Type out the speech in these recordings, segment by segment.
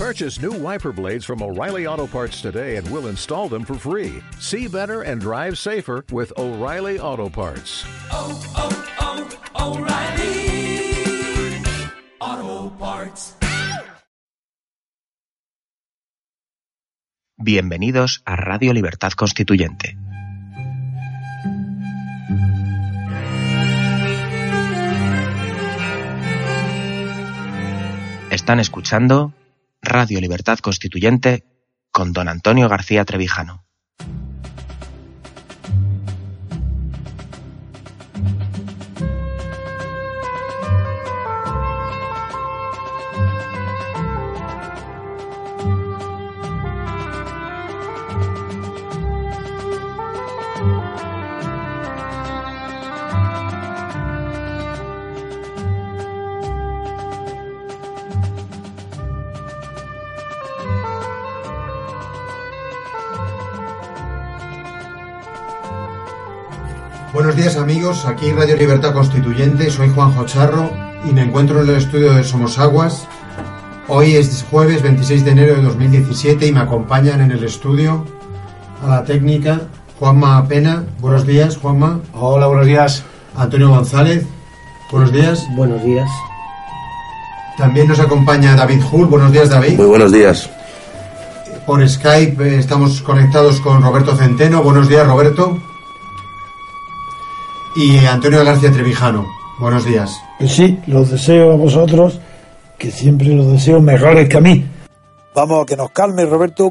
Purchase new wiper blades from O'Reilly Auto Parts today and we'll install them for free. See better and drive safer with O'Reilly Auto Parts. oh, oh, oh, O'Reilly Auto Parts. Bienvenidos a Radio Libertad Constituyente. Están escuchando Radio Libertad Constituyente con don Antonio García Trevijano. Amigos, aquí Radio Libertad Constituyente, soy Juanjo Charro y me encuentro en el estudio de Somos Aguas. Hoy es jueves 26 de enero de 2017 y me acompañan en el estudio a la técnica Juanma Pena. Buenos días, Juanma. Hola, buenos días. Antonio González. Buenos días. Buenos días. También nos acompaña David Hull. Buenos días, David. Muy buenos días. Por Skype eh, estamos conectados con Roberto Centeno. Buenos días, Roberto. Y Antonio García Trevijano. Buenos días. Pues sí, los deseo a vosotros, que siempre los deseo mejores que a mí. Vamos a que nos calme, Roberto.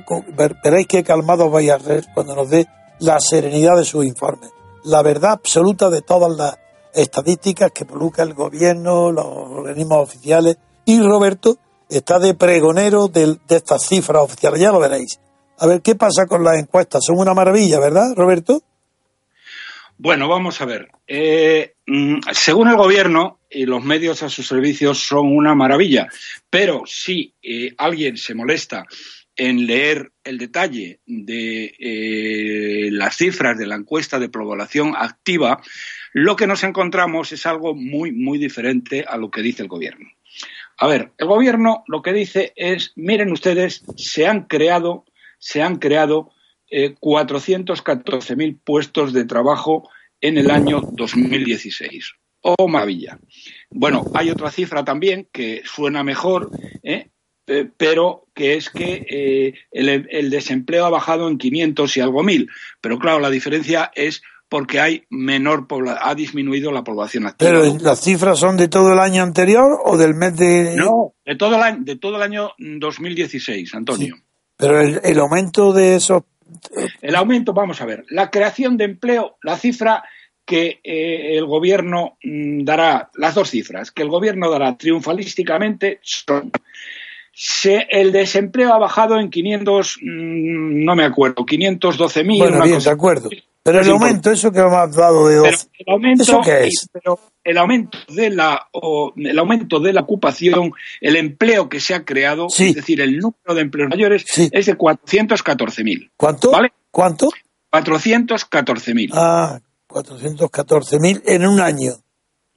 Veréis qué calmados vais a ser cuando nos dé la serenidad de sus informes. La verdad absoluta de todas las estadísticas que publica el gobierno, los organismos oficiales. Y Roberto está de pregonero del- de estas cifras oficiales. Ya lo veréis. A ver, ¿qué pasa con las encuestas? Son una maravilla, ¿verdad, Roberto? Bueno, vamos a ver. Eh, mm, según el gobierno, y los medios a sus servicios son una maravilla, pero si eh, alguien se molesta en leer el detalle de eh, las cifras de la encuesta de población activa, lo que nos encontramos es algo muy, muy diferente a lo que dice el gobierno. A ver, el gobierno lo que dice es, miren ustedes, se han creado, se han creado eh, 414.000 puestos de trabajo en el año 2016. ¡Oh, maravilla! Bueno, hay otra cifra también que suena mejor, ¿eh? Eh, pero que es que eh, el, el desempleo ha bajado en 500 y algo mil. Pero claro, la diferencia es porque hay menor ha disminuido la población activa. Pero las cifras son de todo el año anterior o del mes de... No, de todo el año, de todo el año 2016, Antonio. Pero el, el aumento de esos... El aumento, vamos a ver, la creación de empleo, la cifra que eh, el gobierno mm, dará, las dos cifras, que el gobierno dará triunfalísticamente son se, el desempleo ha bajado en 500, mm, no me acuerdo, 512.000. Bueno, una bien, cosa de acuerdo. Pero el aumento, eso que me has dado de pero 12... el aumento, ¿Eso qué es? pero el aumento de la o, el aumento de la ocupación, el empleo que se ha creado, Sí. es decir, el número de empleos mayores Sí. es de 414.000. ¿Cuánto? ¿Vale? ¿Cuánto? 414.000 Ah, 414.000 en un año.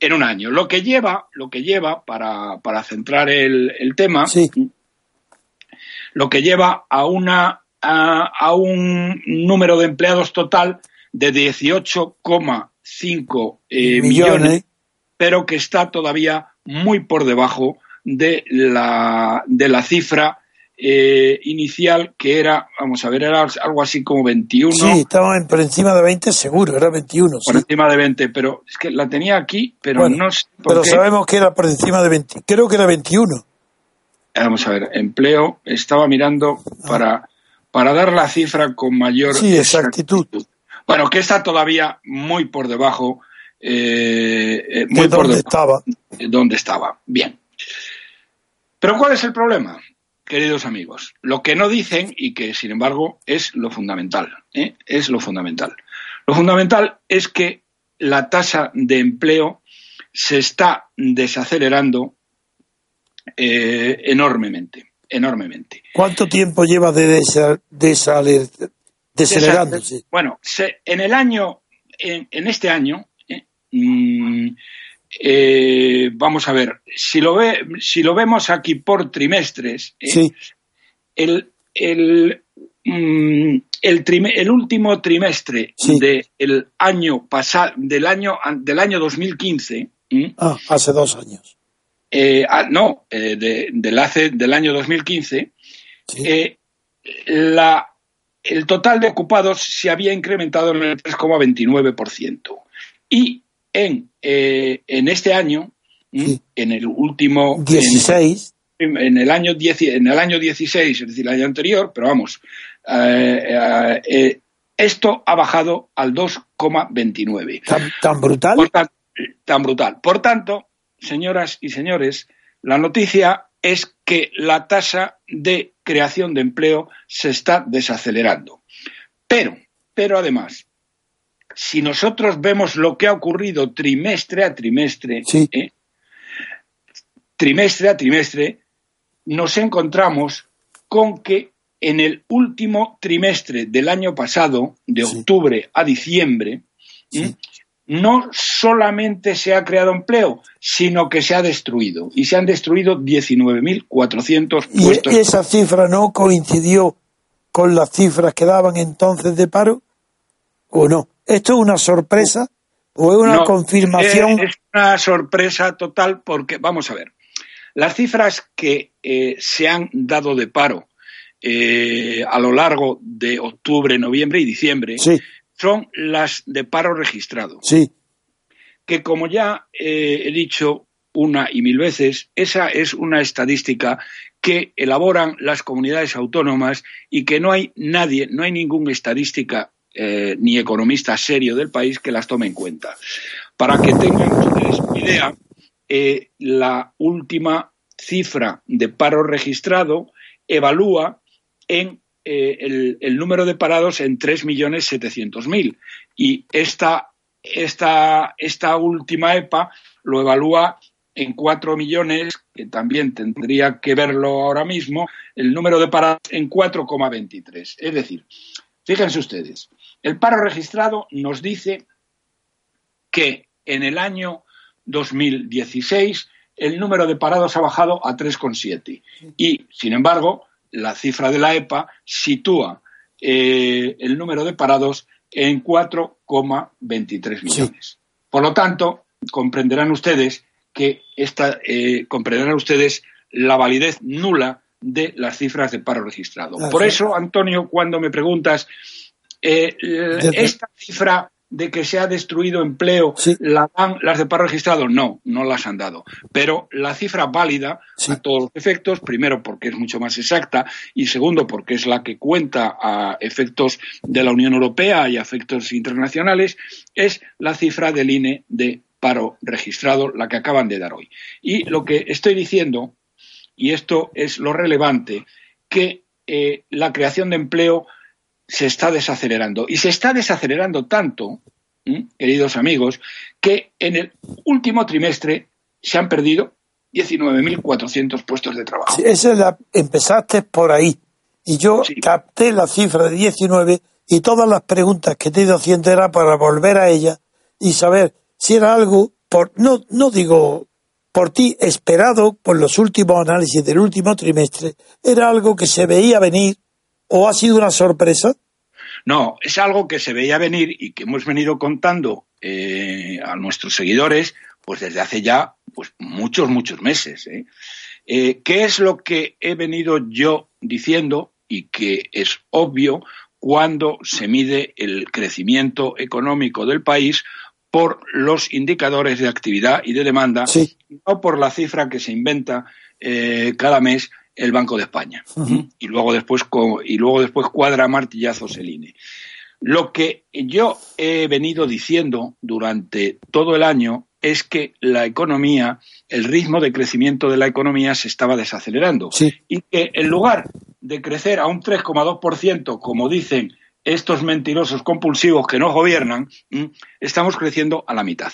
en un año. Lo que lleva, lo que lleva para, para centrar el, el tema, Sí. lo que lleva a una a, a un número de empleados total de 18,5 eh, millones. Millones. pero que está todavía muy por debajo de la, de la cifra eh, inicial que era, vamos a ver, era algo así como 21, Sí, estaba por encima de 20 seguro, era 21. por sí. encima de 20, pero es que la tenía aquí, pero Bueno, no sé por Pero qué. sabemos que era por encima de 20. Creo que era 21. Vamos a ver, empleo, estaba mirando para, para dar la cifra con mayor Ah. Sí, exactitud. Bueno, que está todavía muy por debajo, eh, eh, De por debajo estaba. de donde estaba. Bien. Pero ¿cuál es el problema, queridos amigos? Lo que no dicen y que, sin embargo, es lo fundamental. ¿eh? Es lo fundamental. Lo fundamental es que la tasa de empleo se está desacelerando eh, enormemente, enormemente. ¿Cuánto tiempo lleva de desa- desaler- desacelerándose? Bueno, se- en el año, en, en este año, eh, mm, eh, vamos a ver, si lo, ve, si lo vemos aquí por trimestres, eh, Sí. el, el, mm, el, trime- el último trimestre Sí. del año pasado, del año, del año 2015, ¿m? Ah, hace dos años. Ah, no, de- del, hace, del año 2015, Sí. eh, la, el total de ocupados se había incrementado en el 3,29%. Y en, eh, en este año, en el último... en- 16. en el año 10 en el año 16, es decir, el año anterior, pero vamos, eh, eh, eh, esto ha bajado al 2,29. Tan, tan brutal. Por tan, tan brutal. Por tanto, señoras y señores, la noticia es que la tasa de creación de empleo se está desacelerando. Pero, pero además, si nosotros vemos lo que ha ocurrido trimestre a trimestre, Sí. ¿eh? trimestre a trimestre, nos encontramos con que en el último trimestre del año pasado, de Sí. octubre a diciembre, Sí. ¿m? No solamente se ha creado empleo, sino que se ha destruido. Y se han destruido 19.400 ¿Y puestos. esa cifra no coincidió con las cifras que daban entonces de paro? ¿O no? ¿Esto es una sorpresa o es una No, confirmación? Es una sorpresa total porque, vamos a ver, las cifras que eh, se han dado de paro eh, a lo largo de octubre, noviembre y diciembre Sí, son las de paro registrado. sí, que como ya eh, he dicho una y mil veces, esa es una estadística que elaboran las comunidades autónomas y que no hay nadie, no hay ningún estadística eh, ni economista serio del país que las tome en cuenta. Para que tengan ustedes una idea, eh, la última cifra de paro registrado evalúa en eh, el, el número de parados en 3.700.000 y esta, esta, esta última EPA lo evalúa en 4 millones, que también tendría que verlo ahora mismo, el número de parados en 4,23. Es decir, fíjense ustedes, el paro registrado nos dice que en el año 2016 el número de parados ha bajado a 3,7 y, sin embargo, la cifra de la EPA sitúa eh, el número de parados en 4,23 millones. Por lo tanto, comprenderán ustedes que esta, eh, comprenderán ustedes la validez nula de las cifras de paro registrado. Claro. Por eso, Antonio, cuando me preguntas eh, esta cifra de que se ha destruido empleo, Sí. ¿la dan las de paro registrado? No, no las han dado. Pero la cifra válida Sí. a todos los efectos, primero porque es mucho más exacta y segundo porque es la que cuenta a efectos de la Unión Europea y a efectos internacionales, es la cifra del INE de paro registrado, la que acaban de dar hoy. Y lo que estoy diciendo, y esto es lo relevante, que eh, la creación de empleo se está desacelerando. Y se está desacelerando tanto, queridos amigos, que en el último trimestre se han perdido 19.400 puestos de trabajo. Sí, esa la, empezaste por ahí. Y yo Sí. capté la cifra de 19 y todas las preguntas que te he ido haciendo era para volver a ella y saber si era algo, por, no, no digo por ti, esperado por los últimos análisis del último trimestre, era algo que se veía venir o ha sido una sorpresa. No, es algo que se veía venir y que hemos venido contando eh, a nuestros seguidores pues desde hace ya pues muchos, muchos meses. ¿eh? Eh, ¿Qué es lo que he venido yo diciendo y que es obvio cuando se mide el crecimiento económico del país por los indicadores de actividad y de demanda, Sí. no por la cifra que se inventa eh, cada mes el Banco de España. Y luego después y luego después cuadra martillazos el INE. Lo que yo he venido diciendo durante todo el año es que la economía, el ritmo de crecimiento de la economía se estaba desacelerando Sí. y que en lugar de crecer a un 3,2%, como dicen estos mentirosos compulsivos que nos gobiernan, ¿m? estamos creciendo a la mitad.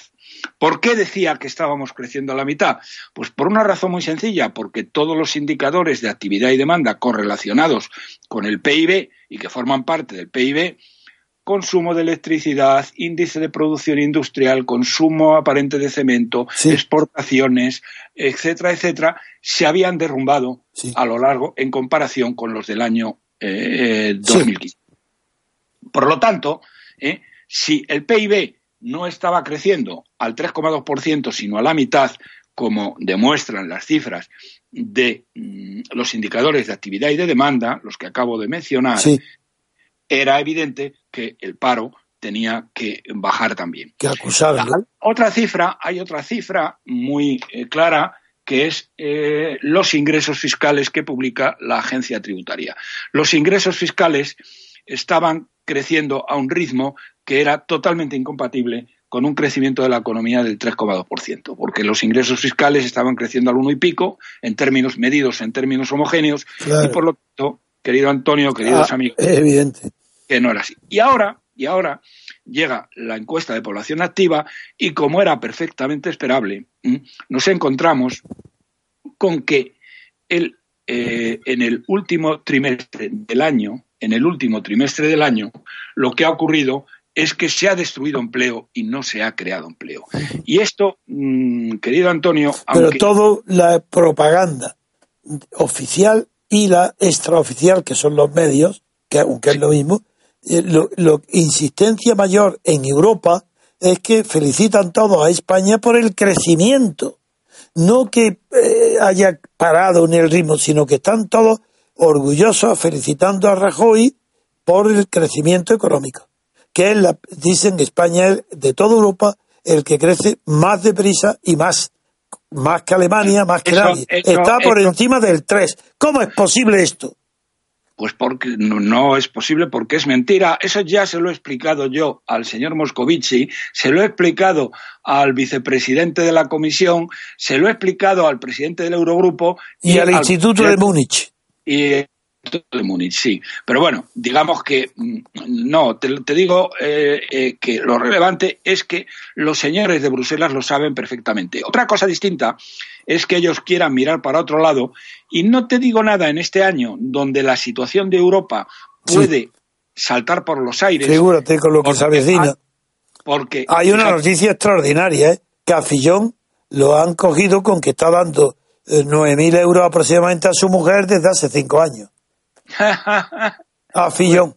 ¿Por qué decía que estábamos creciendo a la mitad? Pues por una razón muy sencilla, porque todos los indicadores de actividad y demanda correlacionados con el PIB y que forman parte del PIB consumo de electricidad, índice de producción industrial, consumo aparente de cemento, Sí. exportaciones, etcétera, etcétera, se habían derrumbado Sí. a lo largo en comparación con los del año eh, Sí. 2015. Por lo tanto, eh, si el PIB no estaba creciendo al 3,2%, sino a la mitad, como demuestran las cifras de mm, los indicadores de actividad y de demanda, los que acabo de mencionar, Sí, era evidente que el paro tenía que bajar también. que. Otra cifra, hay otra cifra muy eh, clara que es eh, los ingresos fiscales que publica la agencia tributaria. Los ingresos fiscales estaban creciendo a un ritmo que era totalmente incompatible con un crecimiento de la economía del 3,2%, porque los ingresos fiscales estaban creciendo al uno y pico, en términos medidos, en términos homogéneos, Claro. y por lo tanto, querido Antonio, queridos Ah, amigos, evidente. que no era así. Y ahora, y ahora llega la encuesta de población activa y como era perfectamente esperable, nos encontramos con que el, eh, en el último trimestre del año, en el último trimestre del año, lo que ha ocurrido es que se ha destruido empleo y no se ha creado empleo. Y esto, mm, querido Antonio, Pero todo la propaganda oficial y la extraoficial, que son los medios, que aunque es lo mismo, eh, lo, lo- insistencia mayor en Europa es que felicitan todos a España por el crecimiento. No que eh, haya parado en el ritmo, sino que están todos orgullosos felicitando a Rajoy por el crecimiento económico. Que es la, dicen España es de toda Europa el que crece más deprisa y más más que Alemania, más que Eso- nadie. eso- Está por eso- encima del 3. ¿Cómo es posible esto? Pues porque no, no es posible, porque es mentira. Eso ya se lo he explicado yo al señor Moscovici, se lo he explicado al vicepresidente de la comisión, se lo he explicado al presidente del Eurogrupo Y, al Instituto de Múnich. y de Múnich, sí. Pero bueno, digamos que mm, no, te, te digo eh, eh, que lo relevante es que los señores de Bruselas lo saben perfectamente. Otra cosa distinta es que ellos quieran mirar para otro lado y no te digo nada en este año donde la situación de Europa Sí. puede saltar por los aires. Figúrate con lo que se avecina. Porque Hay una noticia extraordinaria, ¿eh? que a Fillón lo han cogido con que está dando eh, 9.000 euros aproximadamente a su mujer desde hace cinco años. A Fillón.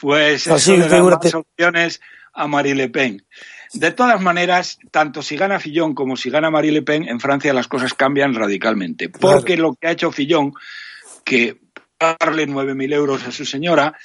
Pues Así, eso le da más opciones a Marie Le Pen. De todas maneras, tanto si gana Fillon como si gana Marie Le Pen, en Francia las cosas cambian radicalmente. Porque lo que ha hecho Fillon, que darle 9.000 euros a su señora,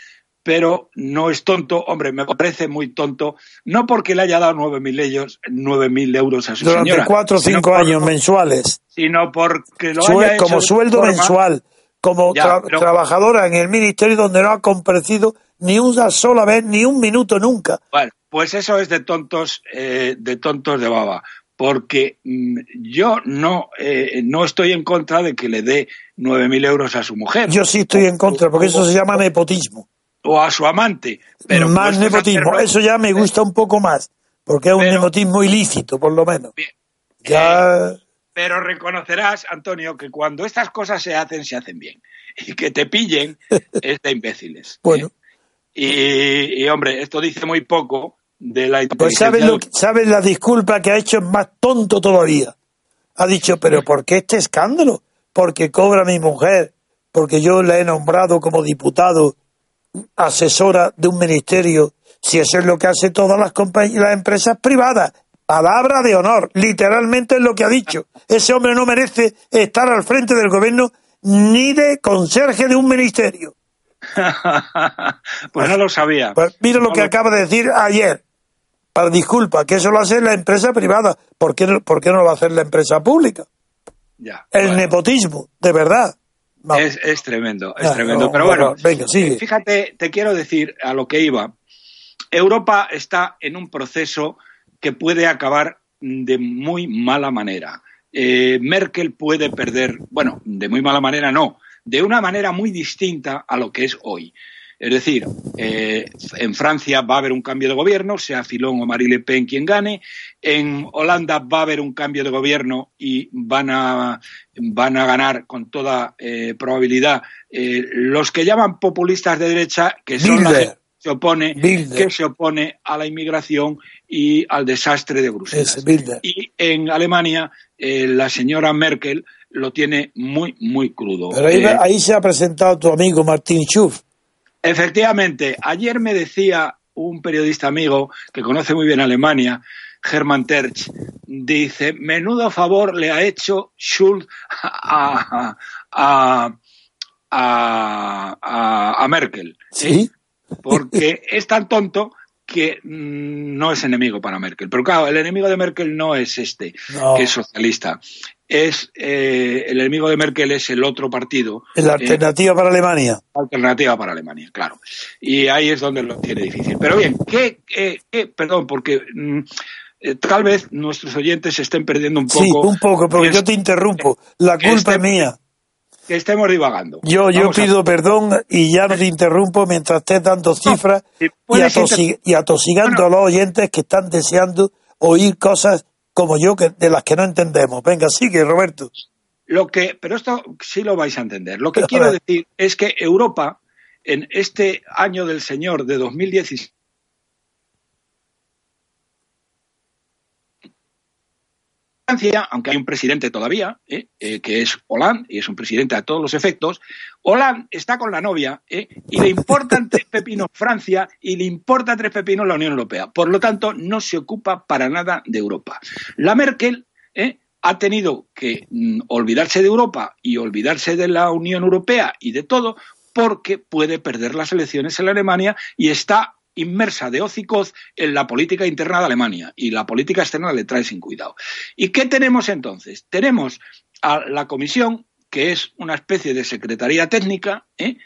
pero no es tonto, hombre, me parece muy tonto, no porque le haya dado 9.000 euros, 9.000 euros a su Durante señora. cuatro o cinco por- años mensuales. Sino porque lo Sue- haya hecho como sueldo forma- mensual. Como Ya, tra- pero- trabajadora en el ministerio donde no ha comparecido ni una sola vez, ni un minuto nunca. Bueno, pues eso es de tontos, eh, de tontos de baba, porque mm, yo no, eh, no estoy en contra de que le dé 9.000 euros a su mujer. Yo sí estoy en contra, porque eso se llama nepotismo. O a su amante. Pero más nepotismo. hacerlo- Eso ya me gusta un poco más, porque es un Pero- nepotismo ilícito, por lo menos. Bien. Ya, Pero reconocerás, Antonio, que cuando estas cosas se hacen, se hacen bien. Y que te pillen es de imbéciles. bueno, ¿eh? Y, y, hombre, esto dice muy poco de la pues sabes lo sabes la disculpa que ha hecho es más tonto todavía. Ha dicho, pero ¿por qué este escándalo? Porque cobra mi mujer, porque yo la he nombrado como diputado, asesora de un ministerio, si eso es lo que hace todas las las empresas privadas. Palabra de honor, literalmente es lo que ha dicho. Ese hombre no merece estar al frente del gobierno ni de conserje de un ministerio. pues no lo sabía. Pues mira lo que acaba de decir ayer. Para disculpa, que eso lo hace la empresa privada. ¿Por qué, no- por qué no lo va a hacer la empresa pública? Ya, El bueno. nepotismo, de verdad. Es, es tremendo, es Ah, tremendo. no, Pero bueno, bueno, venga, sigue. fíjate, te quiero decir a lo que iba. Europa está en un proceso que puede acabar de muy mala manera. Eh, Merkel puede perder, bueno, de muy mala manera no, de una manera muy distinta a lo que es hoy. Es decir, eh, en Francia va a haber un cambio de gobierno, sea Filón o Marie Le Pen quien gane. En Holanda va a haber un cambio de gobierno y van a, van a ganar con toda eh, probabilidad eh, los que llaman populistas de derecha, que son la Bilder. gente se opone, Bilder. que se opone a la inmigración y al desastre de Bruselas. Y en Alemania, eh, la señora Merkel lo tiene muy, muy crudo. Pero ahí, Eh, ahí se ha presentado tu amigo Martín Schulz. Efectivamente, ayer me decía un periodista amigo que conoce muy bien Alemania, Hermann Terch, dice, menudo favor le ha hecho Schulz a, a, a, a- a Merkel, ¿eh? Sí. porque es tan tonto que mm, no es enemigo para Merkel. Pero claro, el enemigo de Merkel no es este, No. que es socialista. Es, eh, el enemigo de Merkel es el otro partido. La eh, alternativa para Alemania. alternativa para Alemania, claro. Y ahí es donde lo tiene difícil. Pero bien, ¿qué, qué- qué- perdón, porque mm, eh, tal vez nuestros oyentes se estén perdiendo un poco. Sí, un poco, porque Es- yo te interrumpo. La culpa este- es mía. Que estemos divagando. Yo, yo Vamos a- pido perdón y ya no te interrumpo mientras estés dando cifras y, atosigando Bueno. a los oyentes que están deseando oír cosas como yo que, de las que no entendemos. Venga, sigue, Roberto. Lo que, pero esto sí lo vais a entender. Lo que quiero decir es que Europa, en este año del Señor de 2016, Francia, aunque hay un presidente todavía, ¿eh? Eh, que es Hollande, y es un presidente a todos los efectos, Hollande está con la novia ¿eh? y le importan tres pepinos Francia y le importa tres pepinos la Unión Europea. Por lo tanto, no se ocupa para nada de Europa. La Merkel ¿eh? ha tenido que mm, olvidarse de Europa y olvidarse de la Unión Europea y de todo porque puede perder las elecciones en Alemania y está inmersa de hocicoz en la política interna de Alemania y la política externa le trae sin cuidado. ¿Y qué tenemos entonces? Tenemos a la Comisión que es una especie de secretaría técnica, ¿eh?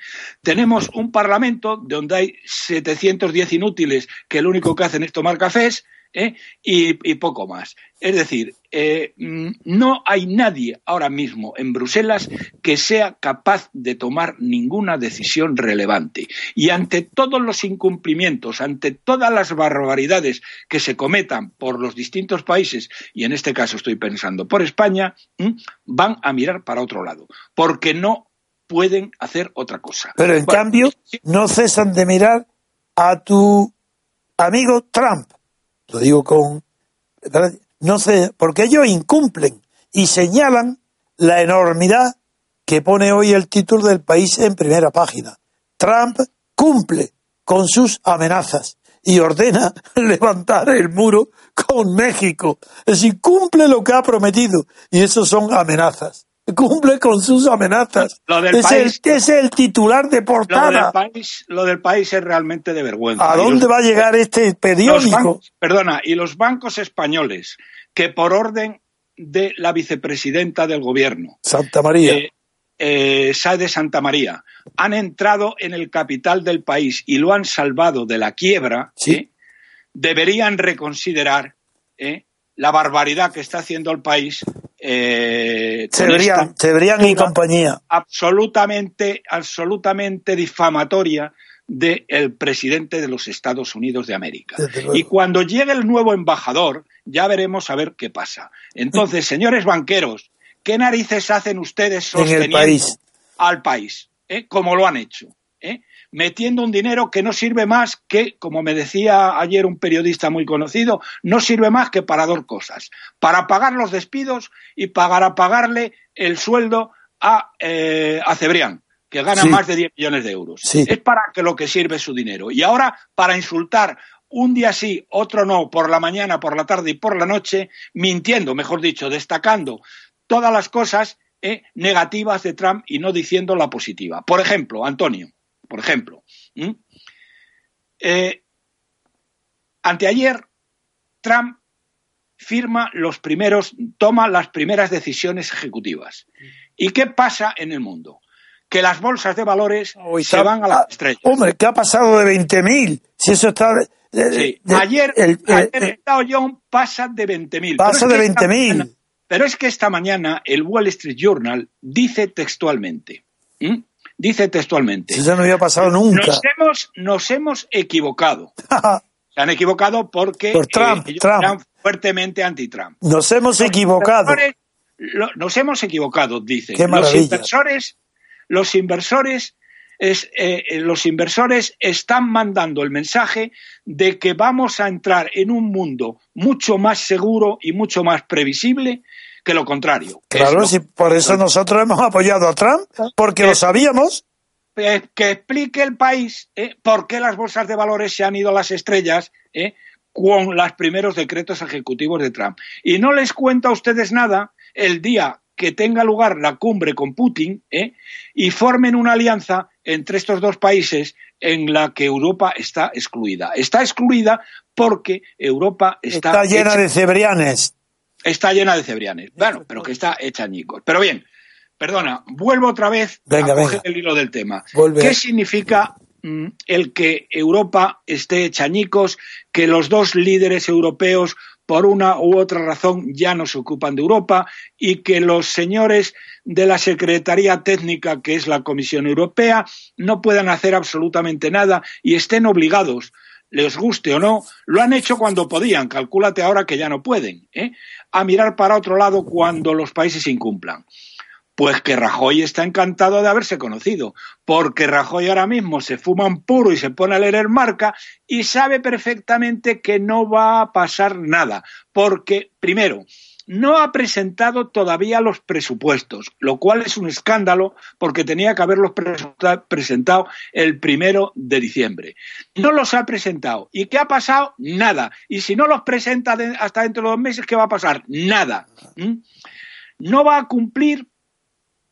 tenemos un parlamento donde hay 710 inútiles que lo único que hacen es tomar cafés, ¿eh? y, y poco más. Es decir, eh, mm, no hay nadie ahora mismo en Bruselas que sea capaz de tomar ninguna decisión relevante. Y ante todos los incumplimientos, ante todas las barbaridades que se cometan por los distintos países, y en este caso estoy pensando por España, ¿m? van a mirar para otro lado, porque no pueden hacer otra cosa. Pero en Bueno, cambio, no cesan de mirar a tu amigo Trump. Lo digo con. No sé, porque ellos incumplen y señalan la enormidad que pone hoy el título del país en primera página. Trump cumple con sus amenazas y ordena levantar el muro con México. Es decir, cumple lo que ha prometido y eso son amenazas. Cumple con sus amenazas. Lo del es, país- el, es el titular de lo portada. del, país, lo del país es realmente de vergüenza. ¿A dónde los- va a llegar este periódico? bancos- perdona, y los bancos españoles que por orden de la vicepresidenta del gobierno, Santa María. eh, eh, Santa María, han entrado en el capital del país y lo han salvado de la quiebra, Sí. ¿eh? deberían reconsiderar ¿eh? la barbaridad que está haciendo el país. Eh, Cebrián, Cebrián y compañía. absolutamente, absolutamente difamatoria del presidente de los Estados Unidos de América. Y cuando llegue el nuevo embajador, ya veremos a ver qué pasa. Entonces, señores banqueros, ¿qué narices hacen ustedes sosteniendo país. al país? eh? Como lo han hecho. ¿eh? Metiendo un dinero que no sirve más que, como me decía ayer un periodista muy conocido, no sirve más que para dos cosas. Para pagar los despidos y para pagarle el sueldo a, eh, a Cebrián, que gana Sí. más de 10 millones de euros. Sí. Es para que lo que sirve su dinero. Y ahora, para insultar un día sí, otro no, por la mañana, por la tarde y por la noche, mintiendo, mejor dicho, destacando todas las cosas eh, negativas de Trump y no diciendo la positiva. Por ejemplo, Antonio, por ejemplo, ¿m? eh, anteayer Trump firma los primeros, toma las primeras decisiones ejecutivas. ¿Y qué pasa en el mundo? Que las bolsas de valores Hoy se van a las estrellas. Hombre, ¿qué ha pasado de 20.000? Si eso está... eh, Sí. de- ayer, el- ayer el- el Dow Jones pasa de 20.000. Pasa de que esta 20.000. mañana- Pero es que esta mañana el Wall Street Journal dice textualmente. Dice textualmente, eso no había pasado nunca. nos hemos, nos hemos equivocado. Se han equivocado porque Por Trump, eh, ellos Trump. eran fuertemente anti-Trump. Nos hemos Los equivocado. lo- nos hemos equivocado, dice. Qué los inversores, los inversores es, eh, eh, los inversores están mandando el mensaje de que vamos a entrar en un mundo mucho más seguro y mucho más previsible que lo contrario. Claro, si por eso nosotros hemos apoyado a Trump, porque lo sabíamos. Eh, que explique el país por qué las bolsas de valores se han ido a las estrellas con los primeros decretos ejecutivos de Trump. Y no les cuento a ustedes nada el día que tenga lugar la cumbre con Putin y formen una alianza entre estos dos países en la que Europa está excluida. Está excluida porque Europa está... Está llena de cebrianes. Está llena de cebrianes. Bueno, pero que está hecha añicos. Pero bien, perdona, vuelvo otra vez a coger el hilo del tema. ¿Qué significa mm, el que Europa esté hecha añicos, que los dos líderes europeos por una u otra razón ya no se ocupan de Europa y que los señores de la Secretaría Técnica, que es la Comisión Europea, no puedan hacer absolutamente nada y estén obligados, les guste o no, lo han hecho cuando podían, calcúlate ahora que ya no pueden, ¿eh? a mirar para otro lado cuando los países incumplan. Pues que Rajoy está encantado de haberse conocido, porque Rajoy ahora mismo se fuma un puro y se pone a leer marca y sabe perfectamente que no va a pasar nada, porque, primero, no ha presentado todavía los presupuestos, lo cual es un escándalo porque tenía que haberlos presentado el primero de diciembre. No los ha presentado. ¿Y qué ha pasado? Nada. Y si no los presenta hasta dentro de dos meses, ¿qué va a pasar? Nada. ¿Mm? No va a cumplir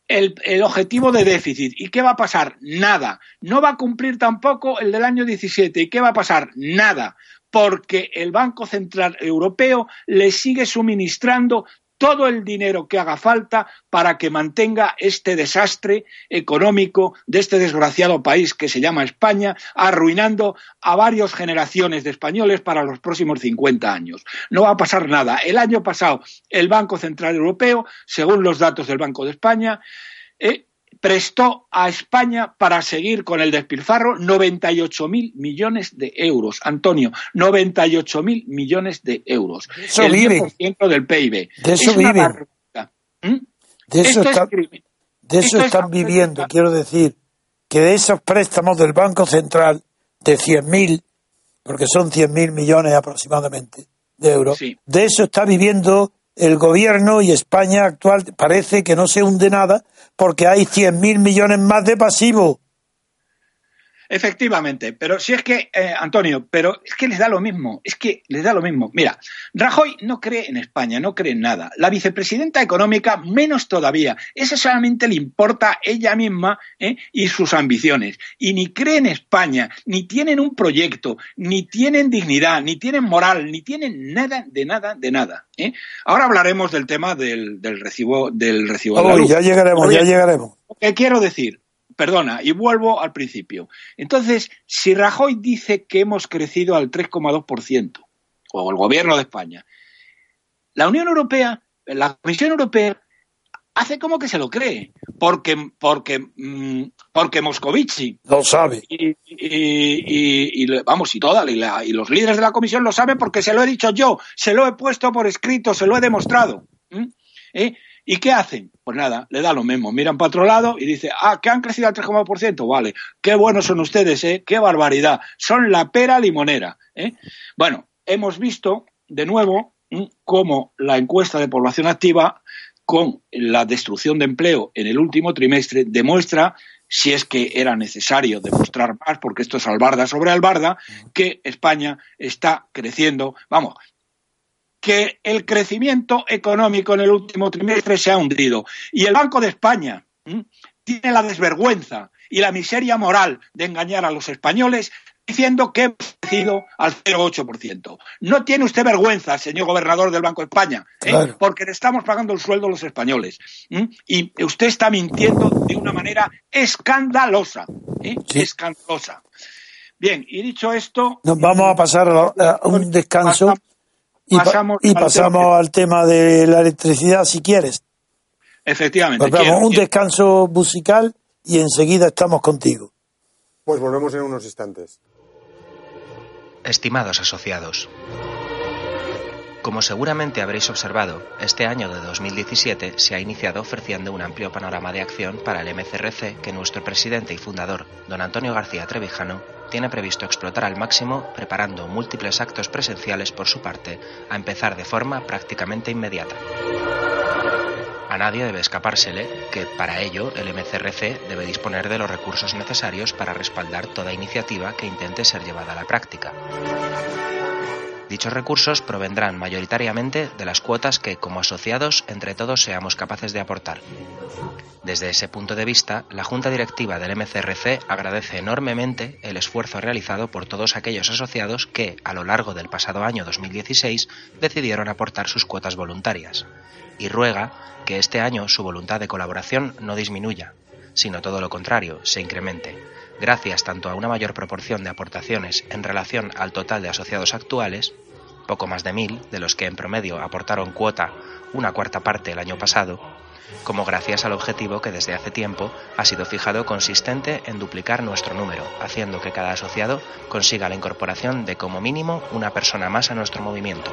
el, objetivo de déficit. ¿Y qué va a pasar? Nada. No va a cumplir tampoco el del año 17. ¿Y qué va a pasar? Nada. Porque el Banco Central Europeo le sigue suministrando todo el dinero que haga falta para que mantenga este desastre económico de este desgraciado país que se llama España, arruinando a varias generaciones de españoles para los próximos 50 años. No va a pasar nada. El año pasado, el Banco Central Europeo, según los datos del Banco de España, eh, prestó a España para seguir con el despilfarro 98.000 millones de euros. Antonio, 98.000 millones de euros. Eso el 10% del PIB. De eso viven. ¿Mm? De eso, de eso están viviendo. Quiero decir que de esos préstamos del Banco Central de 100.000, porque son 100.000 millones aproximadamente de euros, de eso está viviendo el gobierno y España actual parece que no se hunde nada porque hay 100.000 millones más de pasivo. Efectivamente, pero si es que, eh, Antonio, pero es que les da lo mismo, es que les da lo mismo. Mira, Rajoy no cree en España, no cree en nada. La vicepresidenta económica, menos todavía. Eso solamente le importa ella misma ¿eh? y sus ambiciones. Y ni cree en España, ni tienen un proyecto, ni tienen dignidad, ni tienen moral, ni tienen nada de nada de nada. ¿eh? Ahora hablaremos del tema del, recibo del recibo de la Ya llegaremos, ya llegaremos. ¿Qué quiero decir? Perdona, y vuelvo al principio. Entonces, si Rajoy dice que hemos crecido al 3,2%, o el gobierno de España, la Unión Europea, la Comisión Europea, hace como que se lo cree, porque, porque, mm, porque Moscovici lo sabe. Y, vamos, y toda, y, los líderes de la Comisión lo saben porque se lo he dicho yo, se lo he puesto por escrito, se lo he demostrado. ¿Eh? ¿Y qué hacen? Pues nada, le da lo mismo. Miran para otro lado y dice, ah, que han crecido al 3,1%. Vale, qué buenos son ustedes, ¿eh? Qué barbaridad. Son la pera limonera. ¿eh? Bueno, hemos visto de nuevo cómo la encuesta de población activa con la destrucción de empleo en el último trimestre demuestra si es que era necesario demostrar más, porque esto es albarda sobre albarda, que España está creciendo, vamos, que el crecimiento económico en el último trimestre se ha hundido. Y el Banco de España tiene la desvergüenza y la miseria moral de engañar a los españoles diciendo que hemos crecido al 0,8%. No tiene usted vergüenza, señor gobernador del Banco de España, ¿eh? porque le estamos pagando el sueldo a los españoles. Y usted está mintiendo de una manera escandalosa. ¿eh? Escandalosa. Bien, y dicho esto. Nos vamos a pasar a un descanso. Y pasamos, y pasamos al, tema. de la electricidad, si quieres. Efectivamente. Pues un descanso musical y enseguida estamos contigo. Pues volvemos en unos instantes. Estimados asociados, Como seguramente habréis observado, este año de 2017 se ha iniciado ofreciendo un amplio panorama de acción para el MCRC que nuestro presidente y fundador, don Antonio García Trevijano, tiene previsto explotar al máximo preparando múltiples actos presenciales por su parte, a empezar de forma prácticamente inmediata. A nadie debe escapársele que, para ello, el MCRC debe disponer de los recursos necesarios para respaldar toda iniciativa que intente ser llevada a la práctica. Dichos recursos provendrán mayoritariamente de las cuotas que, como asociados, entre todos seamos capaces de aportar. Desde ese punto de vista, la Junta Directiva del MCRC agradece enormemente el esfuerzo realizado por todos aquellos asociados que, a lo largo del pasado año 2016, decidieron aportar sus cuotas voluntarias, y ruega que este año su voluntad de colaboración no disminuya, sino todo lo contrario, se incremente gracias tanto a una mayor proporción de aportaciones en relación al total de asociados actuales, poco más de mil, de los que en promedio aportaron cuota una cuarta parte el año pasado, como gracias al objetivo que desde hace tiempo ha sido fijado consistente en duplicar nuestro número, haciendo que cada asociado consiga la incorporación de como mínimo una persona más a nuestro movimiento.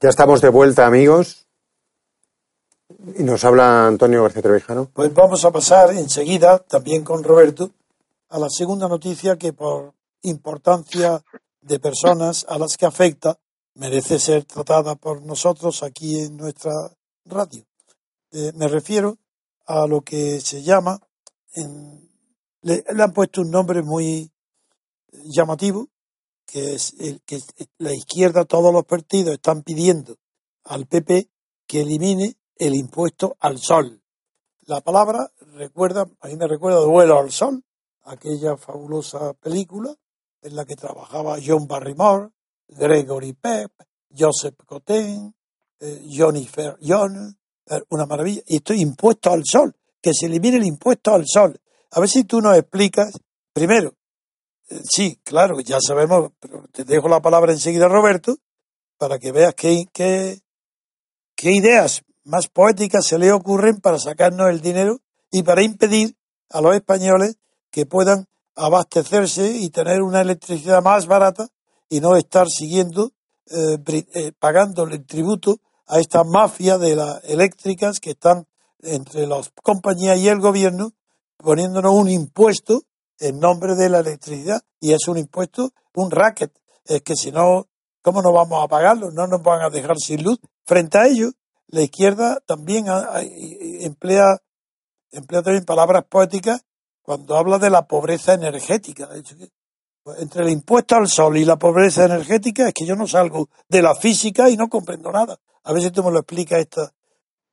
Ya estamos de vuelta, amigos. Y nos habla Antonio García Trevijano. Pues vamos a pasar enseguida, también con Roberto, a la segunda noticia que por importancia de personas a las que afecta merece ser tratada por nosotros aquí en nuestra radio. Eh, me refiero a lo que se llama, en, le, le han puesto un nombre muy llamativo, que es que la izquierda, todos los partidos están pidiendo al PP que elimine el impuesto al sol. La palabra recuerda, a mí me recuerda Duelo al Sol, aquella fabulosa película en la que trabajaba John Barrymore, Gregory Peck, Joseph Cotten, eh, Johnny Fair John, eh, una maravilla. Y esto impuesto al sol, que se elimine el impuesto al sol. A ver si tú nos explicas, primero, eh, sí, claro, ya sabemos, pero te dejo la palabra enseguida, Roberto, para que veas qué, ideas más poéticas se le ocurren para sacarnos el dinero y para impedir a los españoles que puedan abastecerse y tener una electricidad más barata y no estar siguiendo, eh, eh, pagando el tributo a esta mafia de las eléctricas que están entre las compañías y el gobierno poniéndonos un impuesto en nombre de la electricidad y es un impuesto, un racket. Es que si no, ¿cómo no vamos a pagarlo? No nos van a dejar sin luz. Frente a ello, la izquierda también emplea, emplea también palabras poéticas cuando habla de la pobreza energética. Entre el impuesto al sol y la pobreza energética es que yo no salgo de la física y no comprendo nada. A ver si tú me lo explicas estas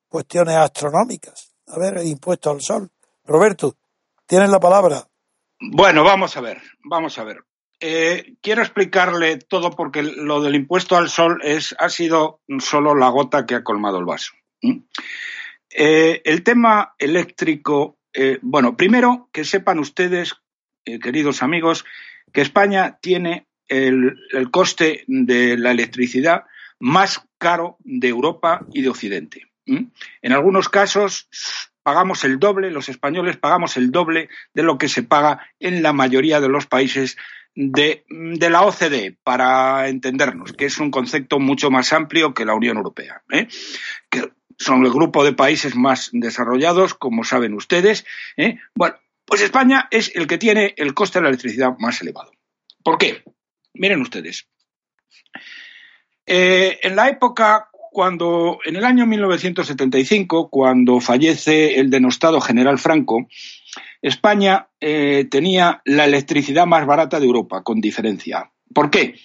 cuestiones astronómicas. A ver, el impuesto al sol. Roberto, tienes la palabra. Bueno, vamos a ver, vamos a ver. Eh, quiero explicarle todo porque lo del impuesto al sol es, ha sido solo la gota que ha colmado el vaso. Eh, el tema eléctrico, eh, bueno, primero que sepan ustedes, queridos amigos, que España tiene el, coste de la electricidad más caro de Europa y de Occidente. En algunos casos pagamos el doble, los españoles pagamos el doble de lo que se paga en la mayoría de los países de, la OCDE, para entendernos, que es un concepto mucho más amplio que la Unión Europea, ¿eh? que son el grupo de países más desarrollados, como saben ustedes. ¿eh? Bueno, pues España es el que tiene el coste de la electricidad más elevado. ¿Por qué? Miren ustedes. Eh, en la época cuando, en el año 1975, cuando fallece el denostado general Franco, España eh, tenía la electricidad más barata de Europa, con diferencia. ¿Por qué?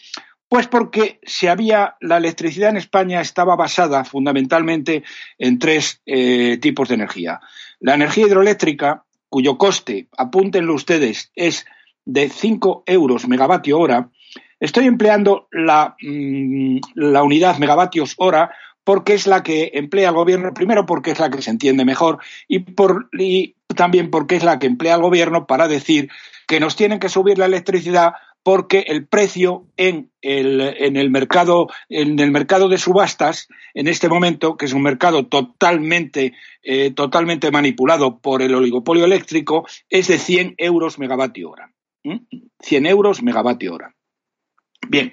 Pues porque se había, la electricidad en España estaba basada fundamentalmente en tres eh, tipos de energía. La energía hidroeléctrica, cuyo coste, apúntenlo ustedes, es de 5 euros megavatio hora, estoy empleando la, mm, la unidad megavatios hora porque es la que emplea el gobierno, primero porque es la que se entiende mejor y, también porque es la que emplea el gobierno para decir que nos tienen que subir la electricidad porque el precio en el, mercado en el mercado de subastas en este momento que es un mercado totalmente eh, totalmente manipulado por el oligopolio eléctrico es de 100 euros megavatio hora. 100 euros megavatio hora bien.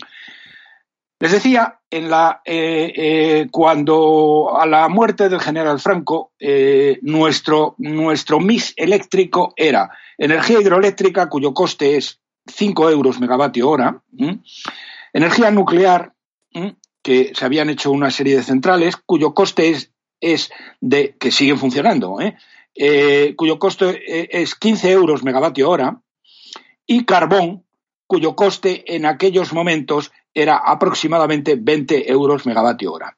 Les decía, en la, eh, eh, cuando a la muerte del general Franco, eh, nuestro, nuestro mix eléctrico era energía hidroeléctrica, cuyo coste es 5 euros megavatio hora, energía nuclear, que se habían hecho una serie de centrales, cuyo coste es, es de, que siguen funcionando, cuyo coste es 15 euros megavatio hora, y carbón, cuyo coste en aquellos momentos era aproximadamente 20 euros megavatio hora.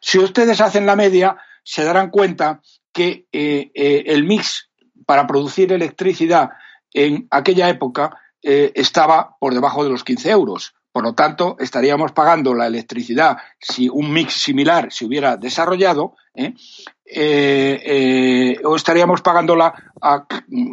Si ustedes hacen la media, se darán cuenta que eh, eh, el mix para producir electricidad en aquella época eh, estaba por debajo de los 15 euros. Por lo tanto, estaríamos pagando la electricidad si un mix similar se hubiera desarrollado, o estaríamos pagándola a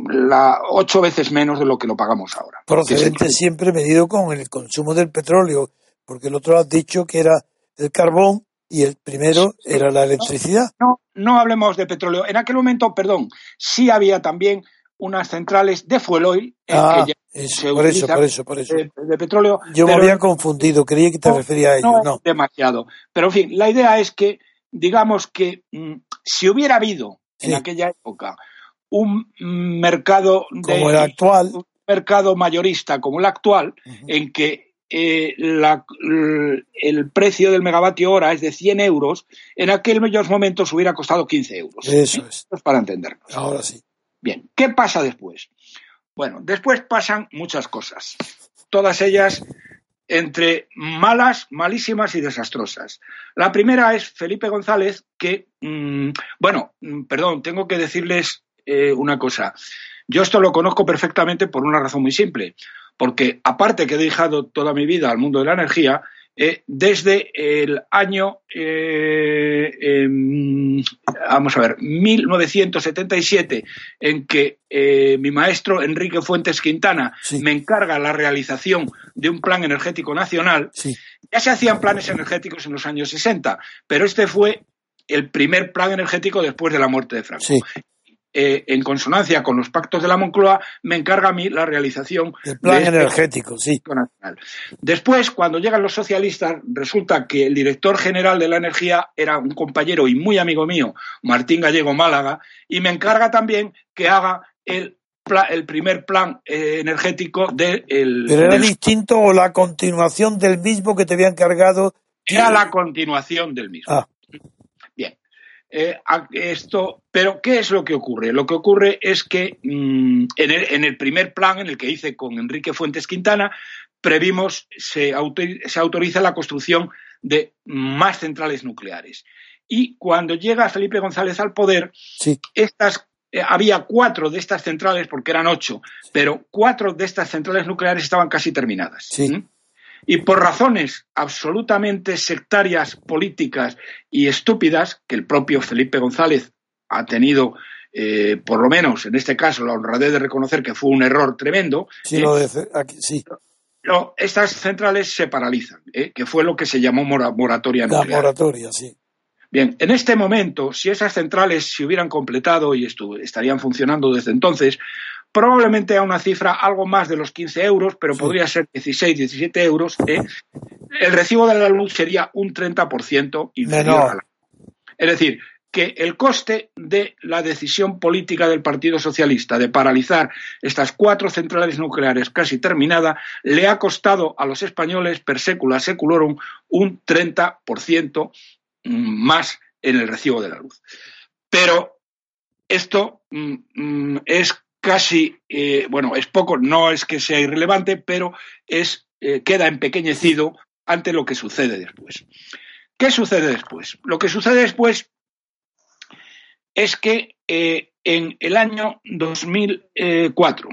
la ocho veces menos de lo que lo pagamos ahora. Procedente siempre medido con el consumo del petróleo porque el otro has dicho que era el carbón y el primero era la electricidad. No, no hablemos de petróleo. En aquel momento, perdón, sí había también unas centrales de fuel oil. Ah, por eso, por eso, por eso. De, petróleo. Yo me había confundido, creía que te refería a ello. No, demasiado. Pero en fin, la idea es que, digamos que mm, si hubiera habido en aquella época un mercado de, como el actual, un mercado mayorista como el actual, en que eh, el precio del megavatio hora es de 100 euros, en aquellos momentos hubiera costado 15 euros. Eso es. para entendernos. Ahora sí. Bien, ¿qué pasa después? Bueno, después pasan muchas cosas, todas ellas entre malas, malísimas y desastrosas. La primera es Felipe González, que, mm, bueno, mm, perdón, tengo que decirles eh, una cosa. Yo esto lo conozco perfectamente por una razón muy simple porque aparte que he dedicado toda mi vida al mundo de la energía, eh, desde el año, eh, em, vamos a ver, 1977, en que eh, mi maestro Enrique Fuentes Quintana me encarga la realización de un plan energético nacional, ya se hacían planes energéticos en los años 60, pero este fue el primer plan energético después de la muerte de Franco. Eh, en consonancia con los pactos de la Moncloa, me encarga a mí la realización del plan este energético, sí. Nacional. Después, cuando llegan los socialistas, resulta que el director general de la energía era un compañero y muy amigo mío, Martín Gallego Málaga, y me encarga también que haga el el primer plan eh, energético del... ¿Pero era distinto o la continuación del mismo que te había encargado? Era la continuación del mismo. Ah. Eh, esto, pero ¿qué es lo que ocurre? Lo que ocurre es que mm, en, el, primer plan, en el que hice con Enrique Fuentes Quintana, previmos, se, autoriza la construcción de más centrales nucleares. Y cuando llega Felipe González al poder, estas eh, había cuatro de estas centrales, porque eran ocho, pero cuatro de estas centrales nucleares estaban casi terminadas. Sí. Y por razones absolutamente sectarias, políticas y estúpidas, que el propio Felipe González ha tenido, eh, por lo menos en este caso, la honradez de reconocer que fue un error tremendo. Sí, lo de, aquí, sí. estas centrales se paralizan, ¿eh? que fue lo que se llamó moratoria nuclear. La moratoria, sí. Bien, en este momento, si esas centrales se hubieran completado y estarían funcionando desde entonces, probablemente a una cifra algo más de los 15 euros, pero podría ser 16, 17 euros, ¿eh? el recibo de la luz sería un 30% inferior. Es decir, que el coste de la decisión política del Partido Socialista de paralizar estas cuatro centrales nucleares casi terminada le ha costado a los españoles per secula seculorum un 30% más en el recibo de la luz. Pero esto mm, mm, es casi, eh, bueno, es poco, no es que sea irrelevante, pero es, eh, queda empequeñecido ante lo que sucede después. ¿Qué sucede después? Lo que sucede después es que eh, en el año 2004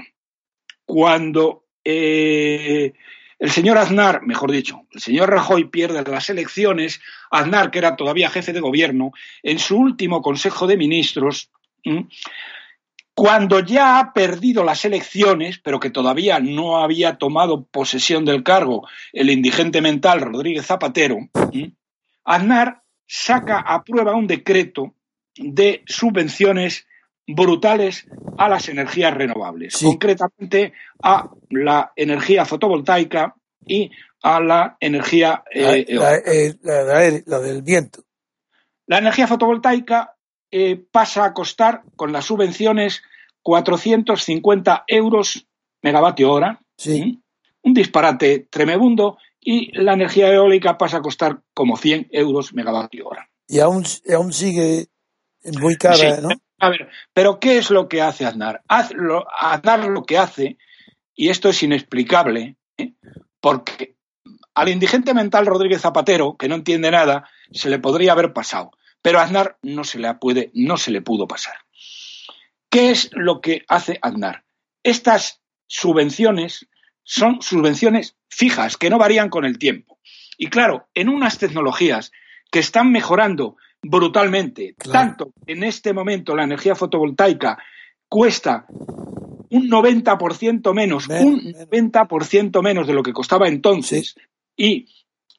cuando el señor Aznar, mejor dicho, el señor Rajoy pierde las elecciones, Aznar, que era todavía jefe de gobierno, en su último Consejo de Ministros, cuando ya ha perdido las elecciones, pero que todavía no había tomado posesión del cargo el indigente mental Rodríguez Zapatero, Aznar saca a prueba un decreto de subvenciones brutales a las energías renovables, concretamente a la energía fotovoltaica y a la energía eh, eh, la, del viento. La energía fotovoltaica eh, pasa a costar con las subvenciones 450 euros megavatio hora, sí. un disparate tremebundo, y la energía eólica pasa a costar como 100 euros megavatio hora. Y aún, aún sigue muy cara, ¿no? A ver, pero ¿qué es lo que hace Aznar? Aznar lo que hace, y esto es inexplicable, ¿eh? porque al indigente mental Rodríguez Zapatero, que no entiende nada, se le podría haber pasado, pero a Aznar no se le puede, no se le pudo pasar. ¿Qué es lo que hace Aznar? Estas subvenciones son subvenciones fijas, que no varían con el tiempo. Y claro, en unas tecnologías que están mejorando brutalmente. Tanto en este momento la energía fotovoltaica cuesta un 90% menos, un 90% menos de lo que costaba entonces, y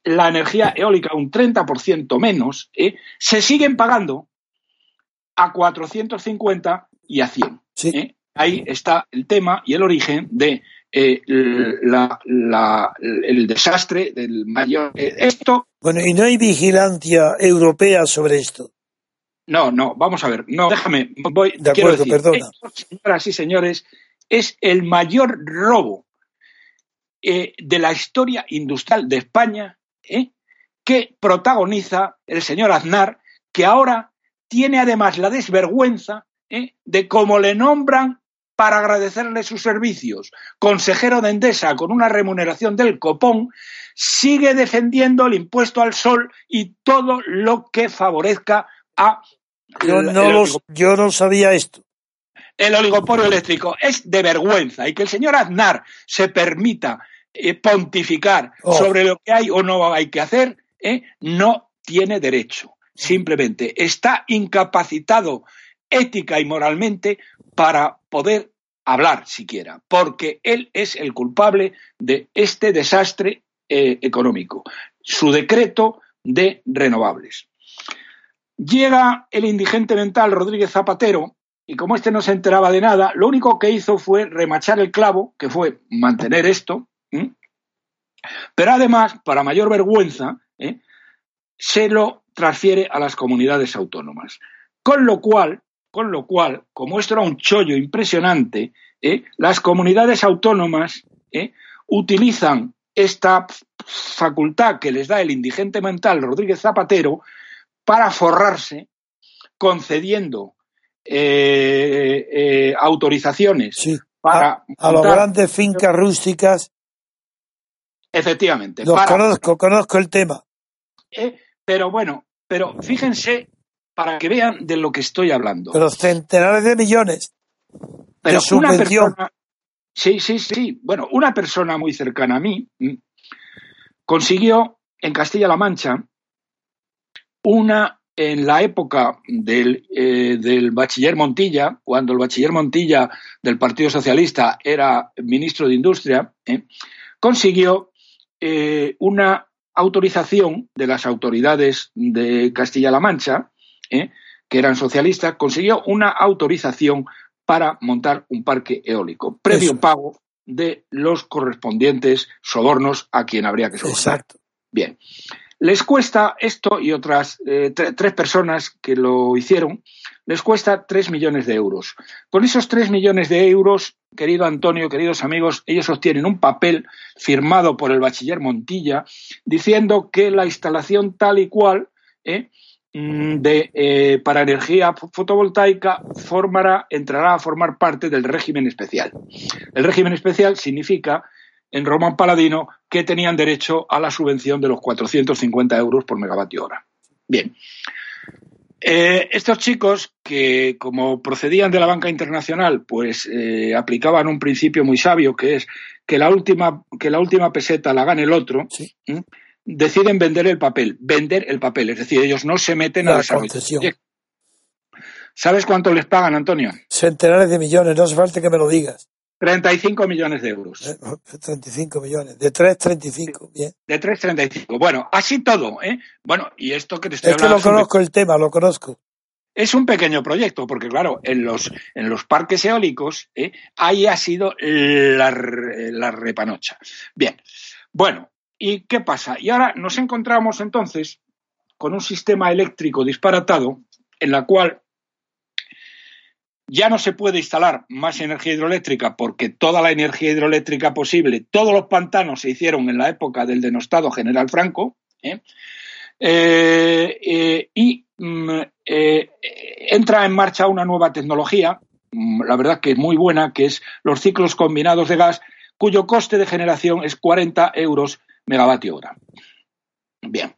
la energía eólica un 30% menos, ¿eh? se siguen pagando a 450 y a 100. ¿eh? Ahí está el tema y el origen de eh, el desastre del mayor. Esto. Bueno, y no hay vigilancia europea sobre esto. No, no, vamos a ver. No, déjame. Voy, de acuerdo, perdona. señoras y señores, es el mayor robo eh, de la historia industrial de España que protagoniza el señor Aznar, que ahora tiene además la desvergüenza de cómo le nombran para agradecerle sus servicios, consejero de Endesa con una remuneración del copón, sigue defendiendo el impuesto al sol y todo lo que favorezca a... Yo no, yo no sabía esto. El oligopolio eléctrico es de vergüenza y que el señor Aznar se permita eh, pontificar oh. sobre lo que hay o no hay que hacer, eh, no tiene derecho. Simplemente está incapacitado ética y moralmente para poder hablar siquiera, porque él es el culpable de este desastre eh, económico, su decreto de renovables. Llega el indigente mental Rodríguez Zapatero y como este no se enteraba de nada, lo único que hizo fue remachar el clavo, que fue mantener esto, pero además, para mayor vergüenza, ¿eh? se lo transfiere a las comunidades autónomas. Con lo cual, con lo cual, como esto era un chollo impresionante, ¿eh? las comunidades autónomas ¿eh? utilizan esta facultad que les da el indigente mental Rodríguez Zapatero para forrarse, concediendo eh, autorizaciones para a, las grandes fincas rústicas. Efectivamente. conozco, conozco el tema. pero bueno, pero fíjense para que vean de lo que estoy hablando. Pero centenares de millones. Pero una persona. Sí, sí, sí. Bueno, una persona muy cercana a mí mm, consiguió en Castilla-La Mancha una en la época del, eh, del, bachiller Montilla, cuando el bachiller Montilla del Partido Socialista era ministro de Industria, eh, consiguió eh, una autorización de las autoridades de Castilla-La Mancha ¿eh? que eran socialistas, consiguió una autorización para montar un parque eólico, previo pago de los correspondientes sobornos a quien habría que sobornar. Exacto. Bien. Les cuesta esto y otras eh, tres personas que lo hicieron, les cuesta tres millones de euros. Con esos tres millones de euros, querido Antonio, queridos amigos, ellos obtienen un papel firmado por el bachiller Montilla diciendo que la instalación tal y cual ¿eh? Mm, de, eh, para energía fotovoltaica formará, entrará a formar parte del régimen especial. El régimen especial significa, en Román Paladino, que tenían derecho a la subvención de los 450 euros por megavatio hora. Bien. Eh, estos chicos que, como procedían de la banca internacional, pues eh, aplicaban un principio muy sabio que es que la última, que la última peseta la gane el otro, deciden vender el papel, vender el papel, es decir, ellos no se meten a La desarrollar. concesión. Oye, ¿Sabes cuánto les pagan, Antonio? Centenares de millones, no hace falta que me lo digas. 35 millones de euros. Eh, 35 millones. De 3, 35. Bien. De 3,35. Bueno, así todo, ¿eh? Bueno, y esto que te estoy Es que hablando lo es un pe- conozco el tema, lo conozco. es un pequeño proyecto, porque claro, en los, en los parques eólicos, ¿eh? ahí ha sido la, la repanocha. Bien, bueno, ¿y qué pasa? Y ahora nos encontramos entonces con un sistema eléctrico disparatado en la cual ya no se puede instalar más energía hidroeléctrica porque toda la energía hidroeléctrica posible, todos los pantanos se hicieron en la época del denostado general Franco, ¿eh? Eh, eh, y mm, entra en marcha una nueva tecnología, mm, la verdad que es muy buena, que es los ciclos combinados de gas, cuyo coste de generación es 40 euros megavatio hora. Bien.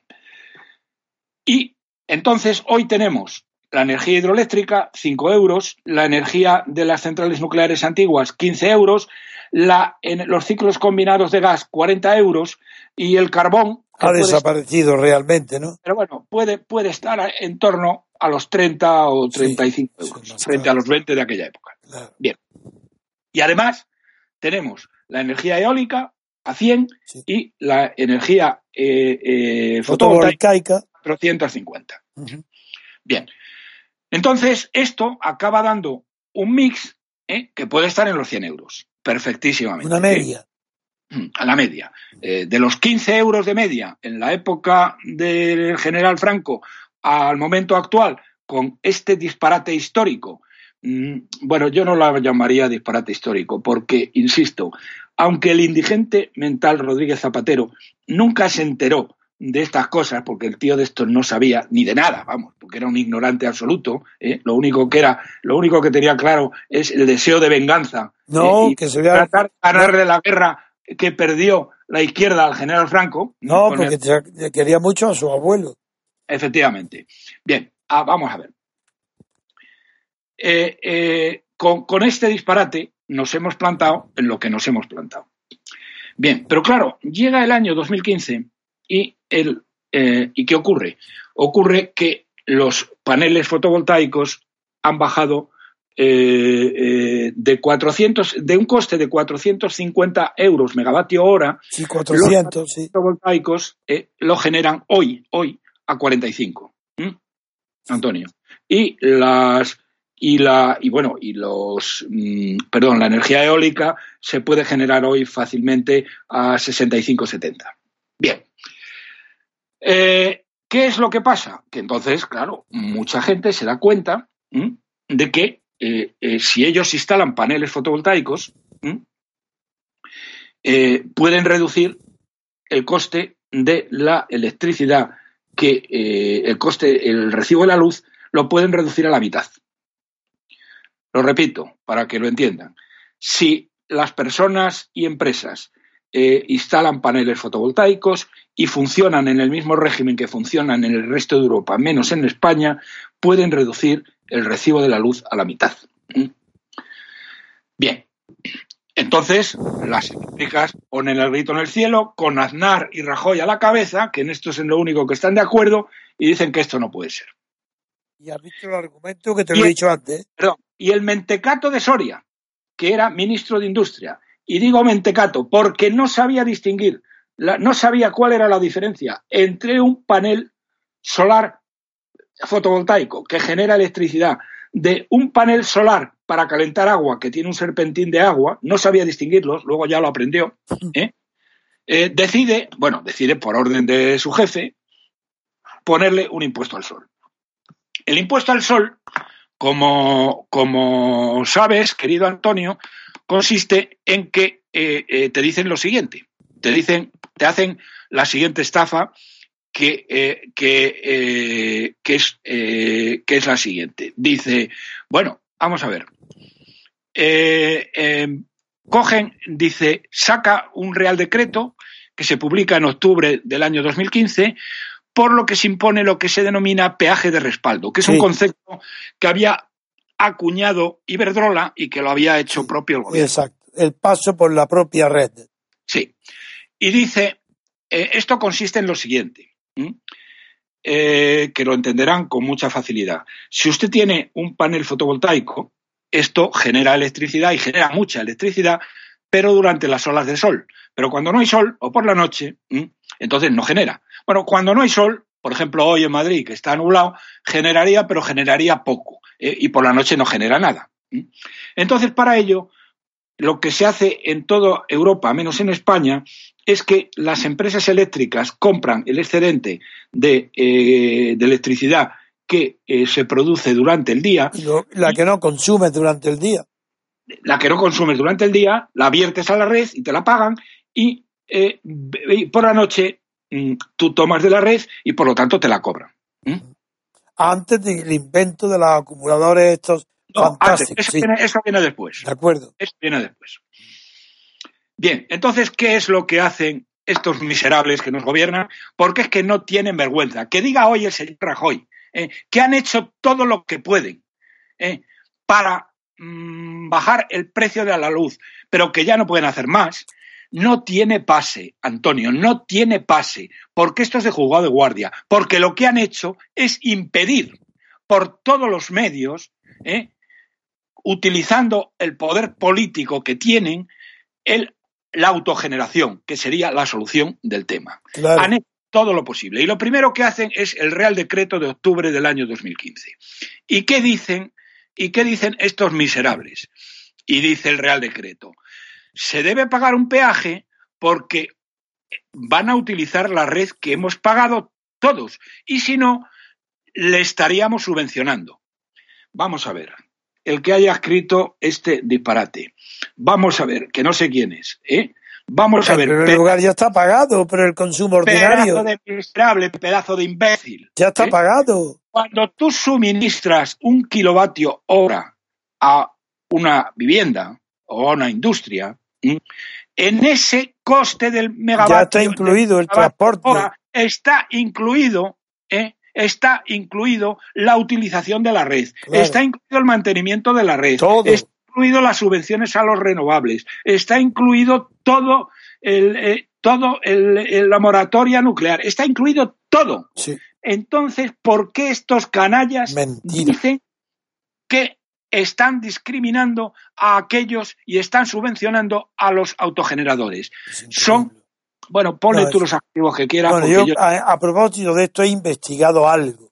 Y entonces hoy tenemos la energía hidroeléctrica, 5 euros, la energía de las centrales nucleares antiguas, 15 euros, la, en los ciclos combinados de gas, 40 euros, y el carbón, Ha desaparecido realmente, ¿no? pero bueno, puede, puede estar en torno a los 30 o Sí, 35 sí, euros más frente caro. a los 20 de aquella época. Claro. Y además tenemos la energía eólica a 100 Sí. y la energía eh, eh, fotovoltaica Fotovoltaica. 450. Ujú. Bien. Entonces, esto acaba dando un mix ¿eh? que puede estar en los 100 euros. Perfectísimamente. Una media. a la media. Eh, de los 15 euros de media en la época del general Franco al momento actual, con este disparate histórico, mm, bueno, yo no la llamaría disparate histórico, porque, insisto, aunque el indigente mental Rodríguez Zapatero nunca se enteró de estas cosas, porque el tío de esto no sabía ni de nada, vamos, porque era un ignorante absoluto, ¿eh? lo único que era, lo único que tenía claro es el deseo de venganza. No, ¿eh? y que se vea. tratar de ganarle la guerra que perdió la izquierda al general Franco. No, con porque el- quería mucho a su abuelo. efectivamente. Bien, ah, vamos a ver. Eh, eh, con, con este disparate nos hemos plantado en lo que nos hemos plantado. Bien, pero claro, llega el año 2015 y, el, eh, ¿y qué ocurre? Ocurre que los paneles fotovoltaicos han bajado eh, eh, de 400, de un coste de 450 euros megavatio hora Sí, 400, sí. fotovoltaicos eh, lo generan hoy, hoy, a 45. ¿m? Antonio. Y las y la y bueno y los mm, perdón la energía eólica se puede generar hoy fácilmente a 65-70 bien Eh, qué es lo que pasa que entonces claro mucha gente se da cuenta de que eh, eh, si ellos instalan paneles fotovoltaicos pueden reducir el coste de la electricidad, que el coste, el recibo de la luz, lo pueden reducir a la mitad. Lo repito, para que lo entiendan. Si las personas y empresas eh, instalan paneles fotovoltaicos y funcionan en el mismo régimen que funcionan en el resto de Europa, menos en España, pueden reducir el recibo de la luz a la mitad. Bien, entonces, las eléctricas ponen el grito en el cielo, con Aznar y Rajoy a la cabeza, que en esto es en lo único que están de acuerdo, y dicen que esto no puede ser. Y has visto el argumento que te Y lo he dicho antes. Perdón, y el mentecato de Soria, que era ministro de Industria, y digo mentecato porque no sabía distinguir, no sabía cuál era la diferencia entre un panel solar fotovoltaico que genera electricidad de un panel solar para calentar agua que tiene un serpentín de agua, no sabía distinguirlos, luego ya lo aprendió, ¿eh? Eh, decide, bueno, decide por orden de su jefe, ponerle un impuesto al sol. El impuesto al sol, como, como sabes, querido Antonio, consiste en que eh, eh, te dicen lo siguiente, te dicen, te hacen la siguiente estafa que, eh, que, que es, que es la siguiente. Dice, bueno, vamos a ver. Eh, cogen, dice, saca un real decreto que se publica en octubre del año 2015 por lo que se impone lo que se denomina peaje de respaldo, que es un concepto que había acuñado Iberdrola y que lo había hecho propio el gobierno. Exacto, el paso por la propia red. Sí. Y dice, eh, esto consiste en lo siguiente, eh, que lo entenderán con mucha facilidad. Si usted tiene un panel fotovoltaico, esto genera electricidad y genera mucha electricidad, pero durante las olas del sol. Pero cuando no hay sol o por la noche, entonces no genera. Bueno, cuando no hay sol, por ejemplo, hoy en Madrid, que está nublado, generaría, pero generaría poco. Eh, y por la noche no genera nada. Entonces, para ello, lo que se hace en toda Europa, menos en España, es que las empresas eléctricas compran el excedente de, eh, electricidad que eh, se produce durante el día. la que no consume durante el día. La que no consumes durante el día, la viertes a la red y te la pagan y, por la noche Mm, tú tomas de la red y por lo tanto te la cobran. Antes del invento de los acumuladores estos fantásticos. eso, viene, después. De acuerdo. Eso viene después. Bien, entonces, ¿qué es lo que hacen estos miserables que nos gobiernan? Porque es que no tienen vergüenza. Que diga hoy el señor Rajoy eh, que han hecho todo lo que pueden eh, para mm, bajar el precio de la luz, pero que ya no pueden hacer más, no tiene pase, Antonio, no tiene pase, porque esto es de juzgado de guardia, porque lo que han hecho es impedir por todos los medios, ¿eh? utilizando el poder político que tienen, el, la autogeneración, que sería la solución del tema. Han hecho todo lo posible. Y lo primero que hacen es el Real Decreto de octubre del año 2015. ¿Y qué dicen? ¿Y qué dicen estos miserables? Y dice el Real Decreto, se debe pagar un peaje porque van a utilizar la red que hemos pagado todos y si no, le estaríamos subvencionando. Vamos a ver, el que haya escrito este disparate, vamos a ver, que no sé quién es, ¿eh? Vamos a ver. Pero el lugar ya está pagado, pero el consumo ordinario. Pedazo de miserable, pedazo de imbécil. Ya está ¿eh? pagado. Cuando tú suministras un kilovatio hora a una vivienda o a una industria, en ese coste del megavatio. Ya está incluido el transporte. Está incluido, ¿eh? está incluido la utilización de la red, está incluido el mantenimiento de la red, está incluido las subvenciones a los renovables, está incluido todo el, eh, todo el, la moratoria nuclear, está incluido todo. Entonces, ¿por qué estos canallas dicen que están discriminando a aquellos y están subvencionando a los autogeneradores. Son, bueno, ponle tú los activos que quieras. Bueno, yo, A, propósito de esto he investigado algo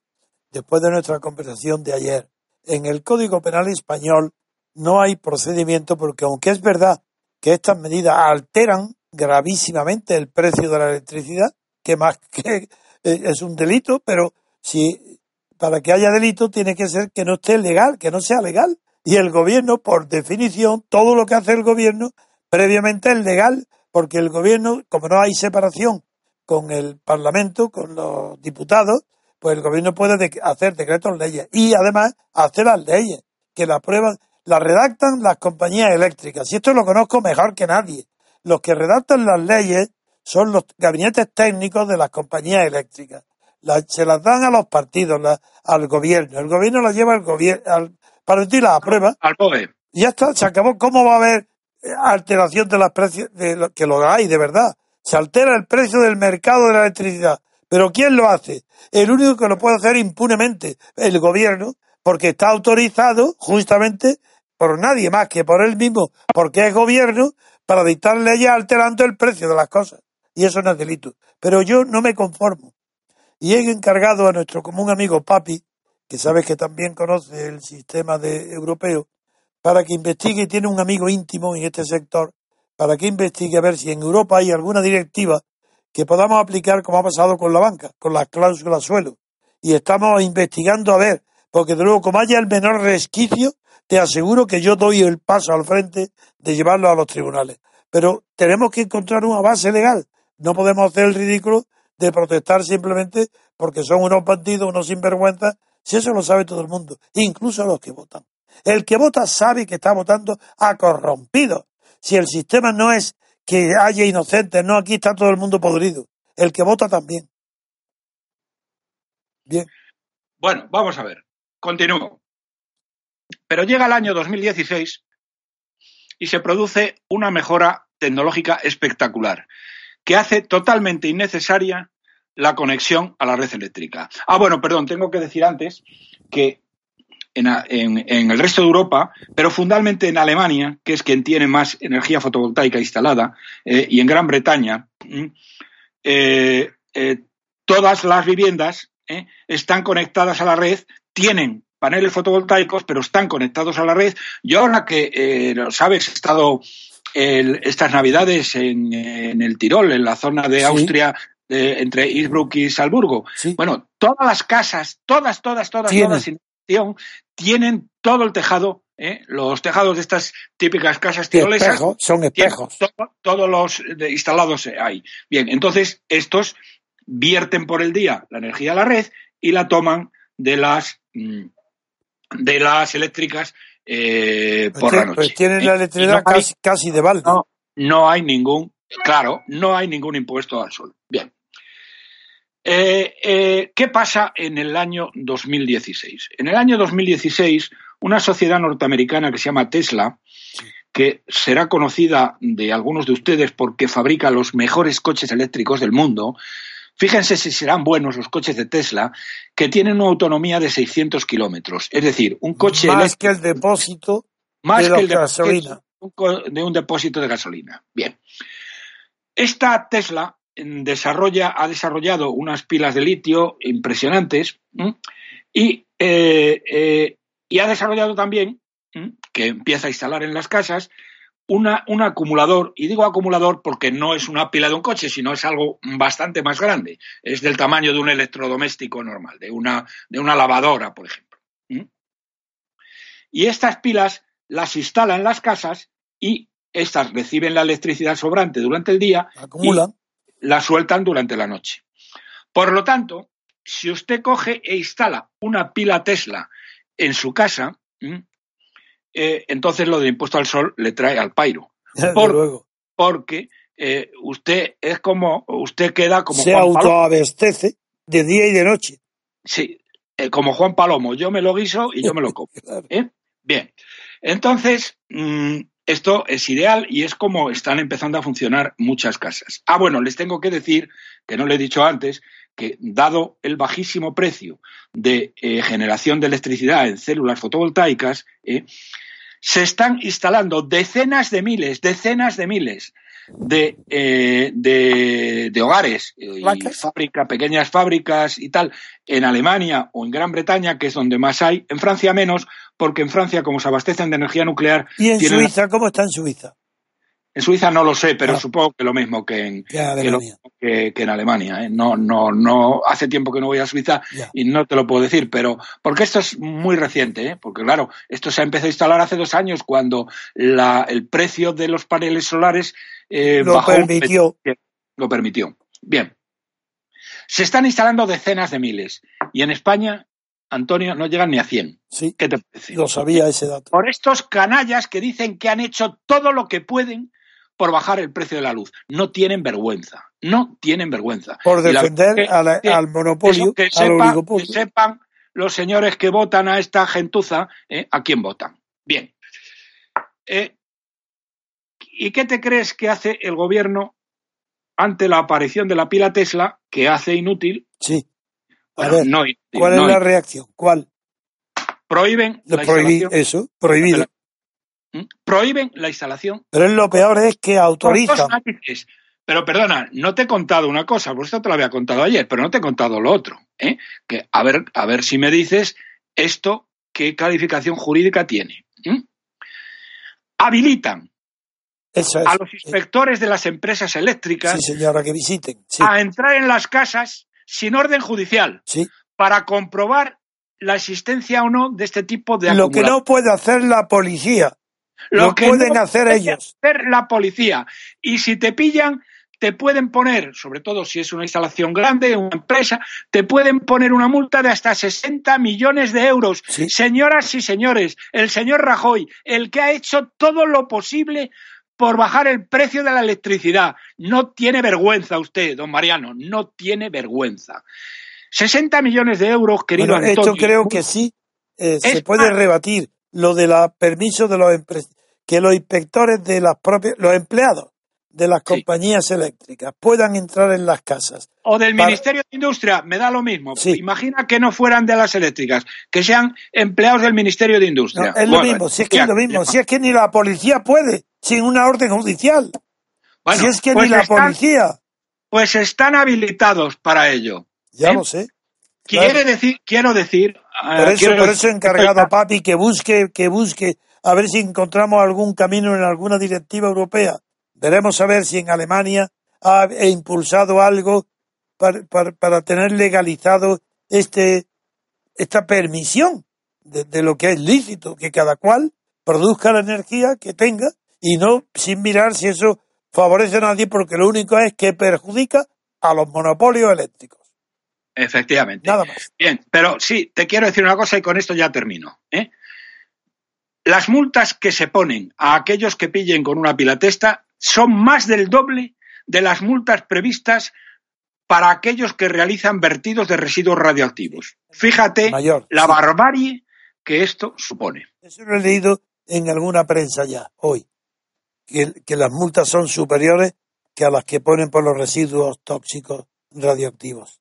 después de nuestra conversación de ayer. En el Código Penal español no hay procedimiento porque aunque es verdad que estas medidas alteran gravísimamente el precio de la electricidad, que más que eh, es un delito, pero si para que haya delito tiene que ser que no esté legal, que no sea legal. Y el gobierno, por definición, todo lo que hace el gobierno previamente es legal, porque el gobierno, como no hay separación con el Parlamento, con los diputados, pues el gobierno puede hacer decretos leyes y además hacer las leyes, que la prueban, las redactan las compañías eléctricas. Y esto lo conozco mejor que nadie. Los que redactan las leyes son los gabinetes técnicos de las compañías eléctricas se las dan a los partidos, al gobierno. El gobierno las lleva al gobierno, para decir la prueba. Al POE. Ya está, se acabó. ¿Cómo va a haber eh, alteración de los precios? De lo, que lo hay, de verdad. Se altera el precio del mercado de la electricidad. Pero ¿quién lo hace? El único que lo puede hacer impunemente, el gobierno, porque está autorizado justamente por nadie más que por él mismo, porque es gobierno, para dictar leyes alterando el precio de las cosas. Y eso no es delito. Pero yo no me conformo y he encargado a nuestro común amigo Papi, que sabes que también conoce el sistema de europeo, para que investigue, tiene un amigo íntimo en este sector, para que investigue a ver si en Europa hay alguna directiva que podamos aplicar como ha pasado con la banca, con las cláusulas suelo. Y estamos investigando a ver, porque de luego como haya el menor resquicio, te aseguro que yo doy el paso al frente de llevarlo a los tribunales. Pero tenemos que encontrar una base legal. No podemos hacer el ridículo de protestar simplemente porque son unos bandidos, unos sinvergüenzas, si eso lo sabe todo el mundo, incluso los que votan. El que vota sabe que está votando a corrompido. Si el sistema no es que haya inocentes, no, aquí está todo el mundo podrido. El que vota también. Bien. Bueno, vamos a ver. Continúo. Pero llega el año 2016 y se produce una mejora tecnológica espectacular que hace totalmente innecesaria la conexión a la red eléctrica. Ah, bueno, perdón, tengo que decir antes que en, el resto de Europa, pero fundamentalmente en Alemania, que es quien tiene más energía fotovoltaica instalada, eh, y en Gran Bretaña, mm, eh, eh, todas las viviendas están conectadas a la red, tienen paneles fotovoltaicos, pero están conectados a la red. Yo ahora que, lo sabes, he estado el- estas navidades en, en el Tirol, en la zona de Sí. Austria, de- entre Innsbruck y Salzburgo. Sí. Bueno, todas las casas, todas, todas, todas, Tienen. todas, sin excepción, tienen todo el tejado, ¿eh? los tejados de estas típicas casas tirolesas, son espejos. todo- todos los de- instalados hay. Bien, entonces estos vierten por el día la energía a la red y la toman de las mm, de las eléctricas eh, Pues por la noche. pues tienen la electricidad no hay- casi, casi de balde. no, no hay ningún, claro, no hay ningún impuesto al sol. Bien. Eh, eh, ¿Qué pasa en el año 2016? En el año 2016, una sociedad norteamericana que se llama Tesla, que será conocida de algunos de ustedes porque fabrica los mejores coches eléctricos del mundo, fíjense si serán buenos los coches de Tesla, que tienen una autonomía de 600 kilómetros. Es decir, un coche Más que el depósito más de que el de gasolina. de un depósito de gasolina. Bien. Esta Tesla mm, desarrolla, ha desarrollado unas pilas de litio impresionantes y, eh, eh, y ha desarrollado también, que empieza a instalar en las casas, una, un acumulador, y digo acumulador porque no es una pila de un coche, sino es algo bastante más grande. Es del tamaño de un electrodoméstico normal, de una, de una lavadora, por ejemplo. Y estas pilas las instala en las casas y estas reciben la electricidad sobrante durante el día Acumulan. la sueltan durante la noche. Por lo tanto, si usted coge e instala una pila Tesla en su casa. Eh, entonces lo de impuesto al sol le trae al pairo. Por- luego. Porque eh, usted es como, usted queda como Se autoabastece de día y de noche. Sí, eh, como Juan Palomo. Yo me lo guiso y yo me lo como. Claro. Bien. Entonces, mm, esto es ideal y es como están empezando a funcionar muchas casas. Ah, bueno, les tengo que decir, que no le he dicho antes, que dado el bajísimo precio de eh, generación de electricidad en células fotovoltaicas, eh, se están instalando decenas de miles, decenas de miles de, eh, de, de hogares y fábrica, pequeñas fábricas y tal en Alemania o en Gran Bretaña, que es donde más hay, en Francia menos, porque en Francia, como se abastecen de energía nuclear, ¿Y en Suiza? ¿Cómo está en Suiza? En Suiza no lo sé, pero Ah. supongo que lo mismo que en, Que en que lo Alemania. que- en Alemania. ¿eh? No, no, no, hace tiempo que no voy a Suiza Ya. y no te lo puedo decir, pero porque esto es muy reciente, ¿eh? porque claro, esto se ha empezado a instalar hace dos años cuando la, el precio de los paneles solares eh, Lo bajó un permitió. lo permitió. Bien. Se están instalando decenas de miles y en España, Antonio, no llegan ni a 100. Sí, ¿Qué te parece? lo sabía ese dato. Por estos canallas que dicen que han hecho todo lo que pueden por bajar el precio de la luz. No tienen vergüenza. No tienen vergüenza. Por la defender a la- al monopolio, que, sepa- que sepan los señores que votan a esta gentuza eh, a quién votan. Bien. Eh, ¿Y qué te crees que hace el gobierno ante la aparición de la pila Tesla que hace inútil? Sí. A ver, no inútil, ¿cuál no es la inútil. reacción? ¿Cuál? prohíben la prohibí eso, prohibido. ¿Mm? prohíben la instalación Pero lo peor es que autorizan. Pero perdona, no te he contado una cosa, por esto te lo había contado ayer, pero no te he contado lo otro. ¿eh? Que a ver, a ver si me dices esto qué calificación jurídica tiene. ¿Mm? Habilitan Eso es. a los inspectores de las empresas eléctricas Sí, señora, que visiten. Sí, a entrar en las casas sin orden judicial sí. para comprobar la existencia o no de este tipo de Lo que no puede hacer la policía. Lo pueden hacer puede ellos. hacer la policía. Y si te pillan, te pueden poner, sobre todo si es una instalación grande, una empresa, te pueden poner una multa de hasta 60 millones de euros. Sí. Señoras y señores, el señor Rajoy, el que ha hecho todo lo posible por bajar el precio de la electricidad. No tiene vergüenza usted, don Mariano, no tiene vergüenza. 60 millones de euros, querido Bueno, Antonio. esto creo que sí eh, se puede más- rebatir lo de los permisos de los que los inspectores de las propias los empleados de las Sí. compañías eléctricas puedan entrar en las casas. O del Para- Ministerio de Industria, me da lo mismo. Sí. Imagina que no fueran de las eléctricas, que sean empleados del Ministerio de No, Industria. es lo mismo, si es que es lo mismo, ya. si es que ni la policía puede sin una orden judicial. Bueno, si es que pues ni la están- policía, Pues están habilitados para ello. ya ¿eh? lo sé. Quiere decir, quiero decir. eh, Por eso, por he encargado a Papi que busque, que busque, a ver si encontramos algún camino en alguna directiva europea. Veremos a ver si en Alemania ha impulsado algo para, para, para tener legalizado este, esta permisión de, de lo que es lícito, que cada cual produzca la energía que tenga y no sin mirar si eso favorece a nadie, porque lo único es que perjudica a los monopolios eléctricos. Efectivamente. Nada más. Bien, pero sí, te quiero decir una cosa y con esto ya termino. ¿eh? Las multas que se ponen a aquellos que pillen con una pila testa son más del doble de las multas previstas para aquellos que realizan vertidos de residuos radioactivos. Fíjate Mayor, la sí. barbarie que esto supone. Eso lo he leído en alguna prensa ya, hoy. Que, que las multas son superiores que a las que ponen por los residuos tóxicos radioactivos.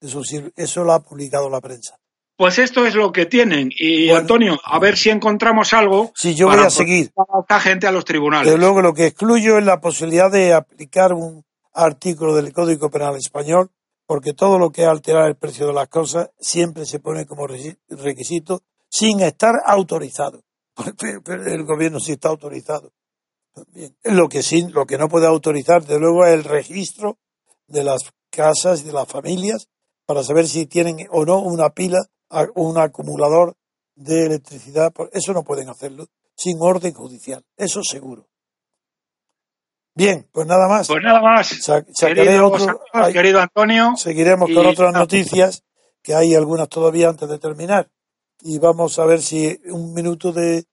Eso, lo ha publicado la prensa. Pues esto es lo que tienen. Y Bueno. Antonio, a ver si encontramos algo. Sí, yo voy para a seguir. a esta gente a los tribunales. Desde luego lo que excluyo es la posibilidad de aplicar un artículo del Código Penal Español, porque todo lo que es alterar el precio de las cosas siempre se pone como requisito sin estar autorizado. Pero El gobierno sí está autorizado. Bien. Lo que sí, lo que no puede autorizar, desde luego, es el registro de las casas y de las familias para saber si tienen o no una pila o un acumulador de electricidad. Eso no pueden hacerlo sin orden judicial. Eso seguro. Bien, pues nada más. Pues nada más. Sa- sacaré Querido, otro- Santos, ay, querido Antonio, seguiremos y- con otras noticias, que hay algunas todavía antes de terminar. Y vamos a ver si un minuto de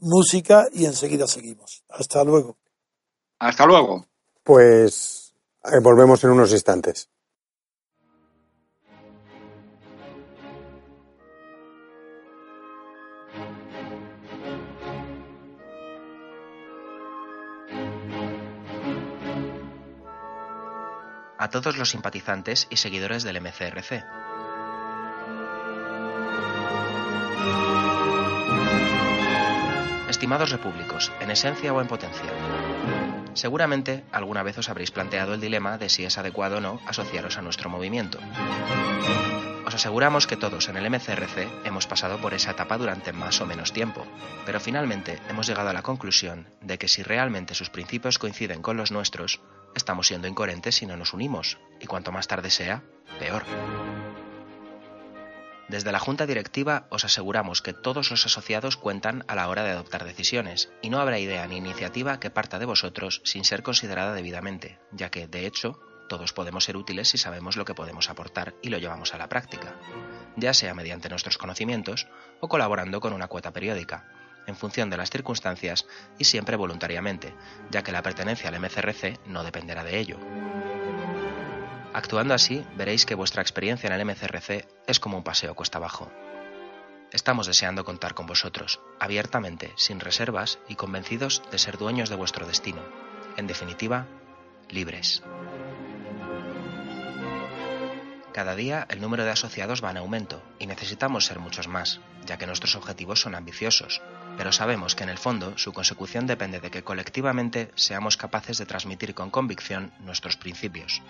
música y enseguida seguimos. Hasta luego. hasta luego. Pues eh, volvemos en unos instantes. A todos los simpatizantes y seguidores del MCRC. Estimados repúblicos, en esencia o en potencia, seguramente alguna vez os habréis planteado el dilema de si es adecuado o no asociaros a nuestro movimiento. Os aseguramos que todos en el MCRC hemos pasado por esa etapa durante más o menos tiempo, pero finalmente hemos llegado a la conclusión de que si realmente sus principios coinciden con los nuestros, estamos siendo incoherentes si no nos unimos, y cuanto más tarde sea, peor. Desde la Junta Directiva os aseguramos que todos los asociados cuentan a la hora de adoptar decisiones, y no habrá idea ni iniciativa que parta de vosotros sin ser considerada debidamente, ya que, de hecho, todos podemos ser útiles si sabemos lo que podemos aportar y lo llevamos a la práctica, ya sea mediante nuestros conocimientos o colaborando con una cuota periódica, en función de las circunstancias y siempre voluntariamente, ya que la pertenencia al MCRC no dependerá de ello. Actuando así, veréis que vuestra experiencia en el MCRC es como un paseo cuesta abajo. Estamos deseando contar con vosotros, abiertamente, sin reservas y convencidos de ser dueños de vuestro destino. En definitiva, libres. Cada día el número de asociados va en aumento y necesitamos ser muchos más, ya que nuestros objetivos son ambiciosos, pero sabemos que en el fondo su consecución depende de que colectivamente seamos capaces de transmitir con convicción nuestros principios.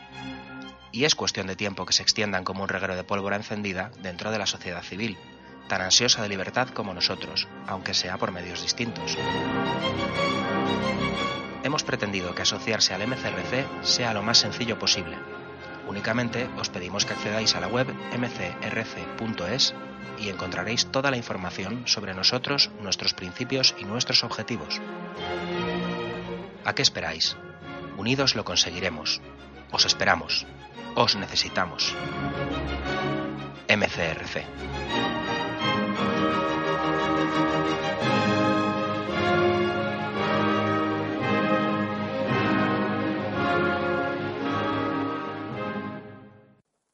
Y es cuestión de tiempo que se extiendan como un reguero de pólvora encendida dentro de la sociedad civil, tan ansiosa de libertad como nosotros, aunque sea por medios distintos. Hemos pretendido que asociarse al MCRC sea lo más sencillo posible, Únicamente os pedimos que accedáis a la web mcrc.es y encontraréis toda la información sobre nosotros, nuestros principios y nuestros objetivos. ¿A qué esperáis? Unidos lo conseguiremos. Os esperamos. Os necesitamos. MCRC.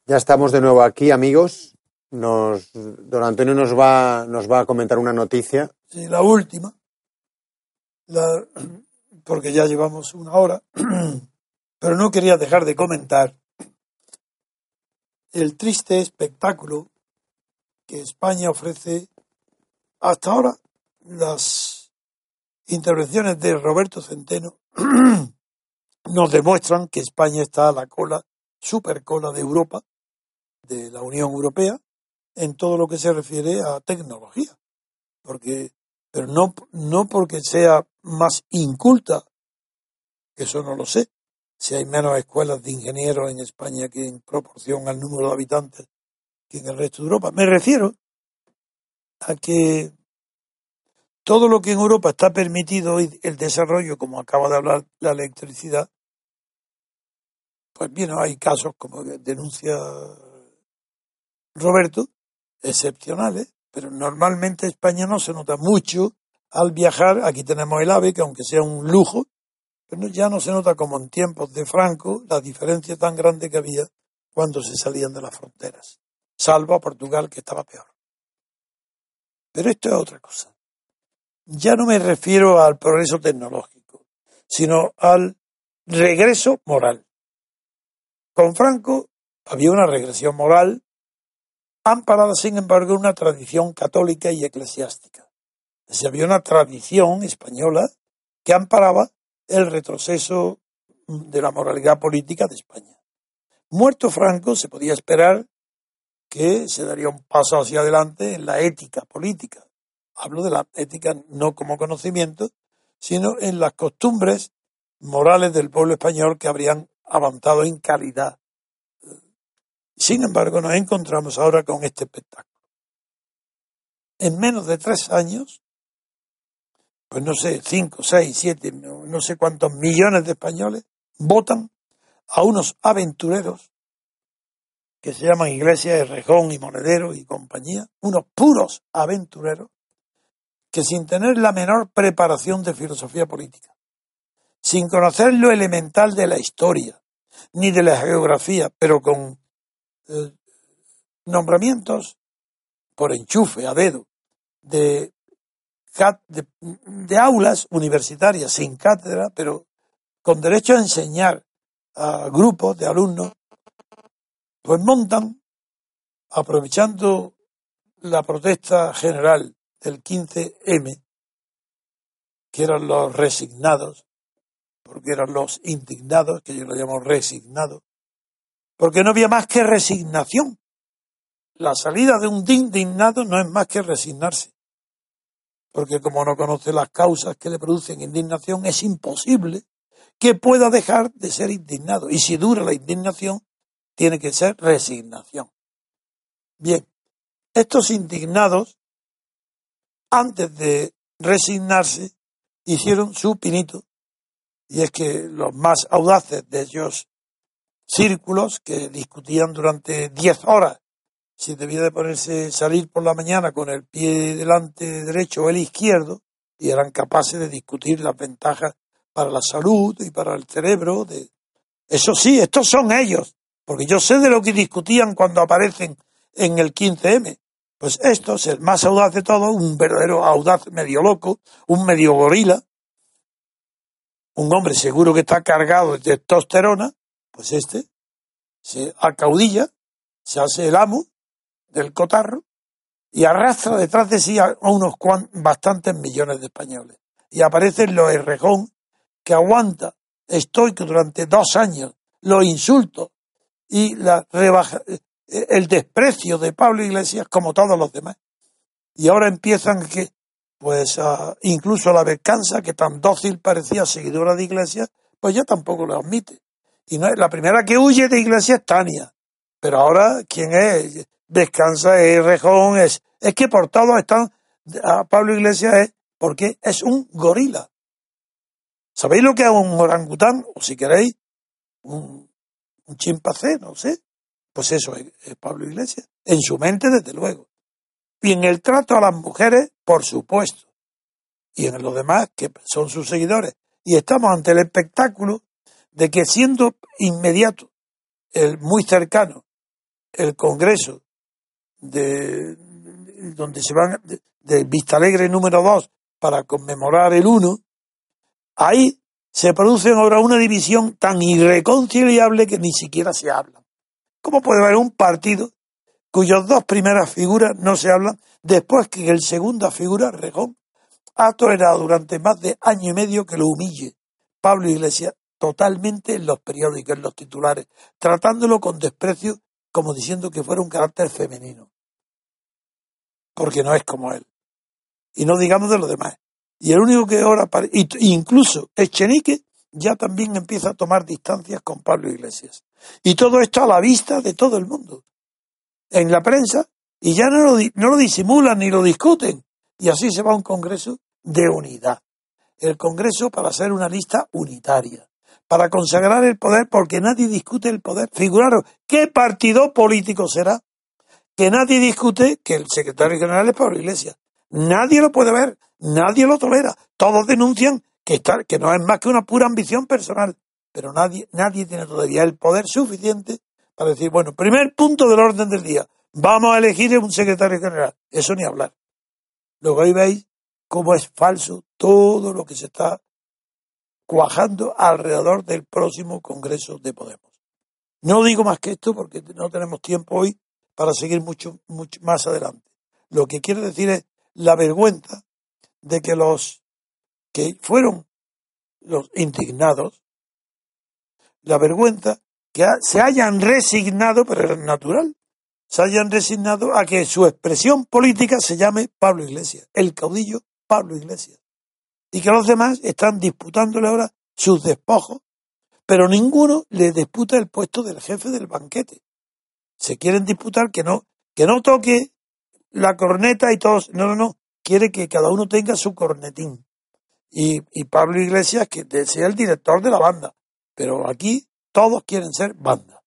Ya estamos de nuevo aquí, amigos. Nos, don Antonio nos va, nos va a comentar una noticia. Sí, la última, la- porque ya llevamos una hora, pero no quería dejar de comentar el triste espectáculo que España ofrece hasta ahora. Las intervenciones de Roberto Centeno nos demuestran que España está a la cola, super cola de Europa, de la Unión Europea, en todo lo que se refiere a tecnología. Porque, pero no, no porque sea más inculta, que eso no lo sé, si hay menos escuelas de ingenieros en España que en proporción al número de habitantes que en el resto de Europa. Me refiero a que todo lo que en Europa está permitido hoy, el desarrollo, como acaba de hablar la electricidad, pues bien, hay casos como denuncia Roberto, excepcionales, pero normalmente España no se nota mucho al viajar. Aquí tenemos el AVE, que aunque sea un lujo, pero ya no se nota como en tiempos de Franco la diferencia tan grande que había cuando se salían de las fronteras, salvo a Portugal, que estaba peor. Pero esto es otra cosa. Ya no me refiero al progreso tecnológico, sino al regreso moral. Con Franco había una regresión moral amparada, sin embargo, una tradición católica y eclesiástica. Es decir, había una tradición española que amparaba el retroceso de la moralidad política de España. Muerto Franco, se podía esperar que se daría un paso hacia adelante en la ética política. Hablo de la ética no como conocimiento, sino en las costumbres morales del pueblo español que habrían avanzado en calidad. Sin embargo, nos encontramos ahora con este espectáculo. En menos de tres años, pues no sé, cinco, seis, siete, no sé cuántos millones de españoles votan a unos aventureros que se llaman Iglesias de Rejón y Monedero y compañía, unos puros aventureros que sin tener la menor preparación de filosofía política, sin conocer lo elemental de la historia, ni de la geografía, pero con eh, nombramientos por enchufe, a dedo, de, de, de aulas universitarias sin cátedra, pero con derecho a enseñar a grupos de alumnos, pues montan, aprovechando la protesta general del 15M, que eran los resignados, porque eran los indignados, que yo lo llamo resignados, porque no había más que resignación. La salida de un indignado no es más que resignarse, porque como no conoce las causas que le producen indignación, es imposible que pueda dejar de ser indignado. Y si dura la indignación, tiene que ser resignación. Bien, estos indignados, antes de resignarse, hicieron su pinito. Y es que los más audaces de ellos círculos que discutían durante 10 horas si debía de ponerse salir por la mañana con el pie delante derecho o el izquierdo y eran capaces de discutir las ventajas para la salud y para el cerebro de eso sí, estos son ellos, porque yo sé de lo que discutían cuando aparecen en el 15M. Pues estos, el más audaz de todos, un verdadero audaz medio loco, un medio gorila, un hombre seguro que está cargado de testosterona, pues este se acaudilla, se hace el amo del cotarro y arrastra detrás de sí a unos cuan- bastantes millones de españoles. Y aparecen los Errejón que aguanta estoico durante dos años los insultos y la rebaja, eh, el desprecio de Pablo Iglesias como todos los demás. Y ahora empiezan que, pues, a- incluso la Descansa, que tan dócil parecía seguidora de Iglesias, pues ya tampoco lo admite. Y no la primera que huye de Iglesias es Tania. Pero ahora, ¿quién es? Descansa, es Rejón, es, es que por todos están, a Pablo Iglesias es, porque es un gorila. ¿Sabéis lo que es un orangután? O si queréis, un, un chimpancé, no sé. Pues eso es, es Pablo Iglesias. En su mente, desde luego. Y en el trato a las mujeres, por supuesto. Y en los demás, que son sus seguidores. Y estamos ante el espectáculo de que siendo inmediato, el muy cercano, el Congreso de donde se van de, Vista Alegre número 2 para conmemorar el 1, ahí se produce ahora una división tan irreconciliable que ni siquiera se habla. ¿Cómo puede haber un partido cuyas dos primeras figuras no se hablan después que el segunda figura, Rejón, ha tolerado durante más de año y medio que lo humille Pablo Iglesias totalmente en los periódicos, en los titulares, tratándolo con desprecio como diciendo que fuera un carácter femenino. Porque no es como él. Y no digamos de los demás. Y el único que ahora, incluso Echenique, ya también empieza a tomar distancias con Pablo Iglesias. Y todo esto a la vista de todo el mundo. En la prensa, y ya no lo, no lo disimulan ni lo discuten. Y así se va a un congreso de unidad. El congreso para ser una lista unitaria. Para consagrar el poder, porque nadie discute el poder. Figuraros, ¿qué partido político será? Que nadie discute que el secretario general es Pablo Iglesias. Nadie lo puede ver, nadie lo tolera. Todos denuncian que, está, que no es más que una pura ambición personal. Pero nadie, nadie tiene todavía el poder suficiente para decir, bueno, primer punto del orden del día, vamos a elegir un secretario general. Eso ni hablar. Luego ahí veis cómo es falso todo lo que se está cuajando alrededor del próximo Congreso de Podemos. No digo más que esto porque no tenemos tiempo hoy para seguir mucho, mucho más adelante. Lo que quiero decir es la vergüenza de que los que fueron los indignados, la vergüenza que se hayan resignado, pero es natural, se hayan resignado a que su expresión política se llame Pablo Iglesias, el caudillo Pablo Iglesias. Y que los demás están disputándole ahora sus despojos, pero ninguno le disputa el puesto del jefe del banquete. Se quieren disputar que no, que no toque la corneta y todos. No, no, no. Quiere que cada uno tenga su cornetín. Y, Pablo Iglesias que sea el director de la banda. Pero aquí todos quieren ser banda.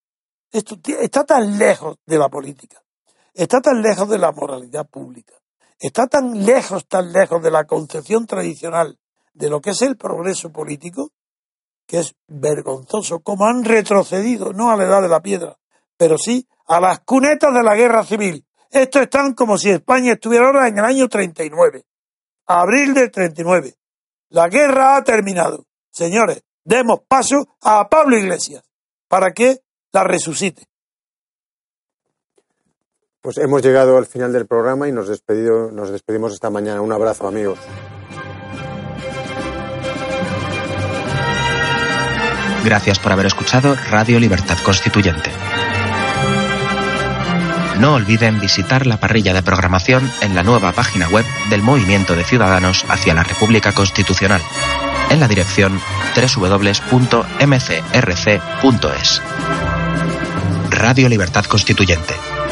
Esto está tan lejos de la política. Está tan lejos de la moralidad pública. Está tan lejos, tan lejos de la concepción tradicional de lo que es el progreso político, que es vergonzoso como han retrocedido, no a la edad de la piedra, pero sí a las cunetas de la guerra civil, estos están como si España estuviera ahora en el año 39, abril del 39. La guerra ha terminado. Señores, demos paso a Pablo Iglesias para que la resucite. Pues hemos llegado al final del programa y nos, despedido, nos despedimos esta mañana. Un abrazo, amigos. Gracias por haber escuchado Radio Libertad Constituyente. No olviden visitar la parrilla de programación en la nueva página web del Movimiento de Ciudadanos hacia la República Constitucional, en la dirección www.mcrc.es. Radio Libertad Constituyente.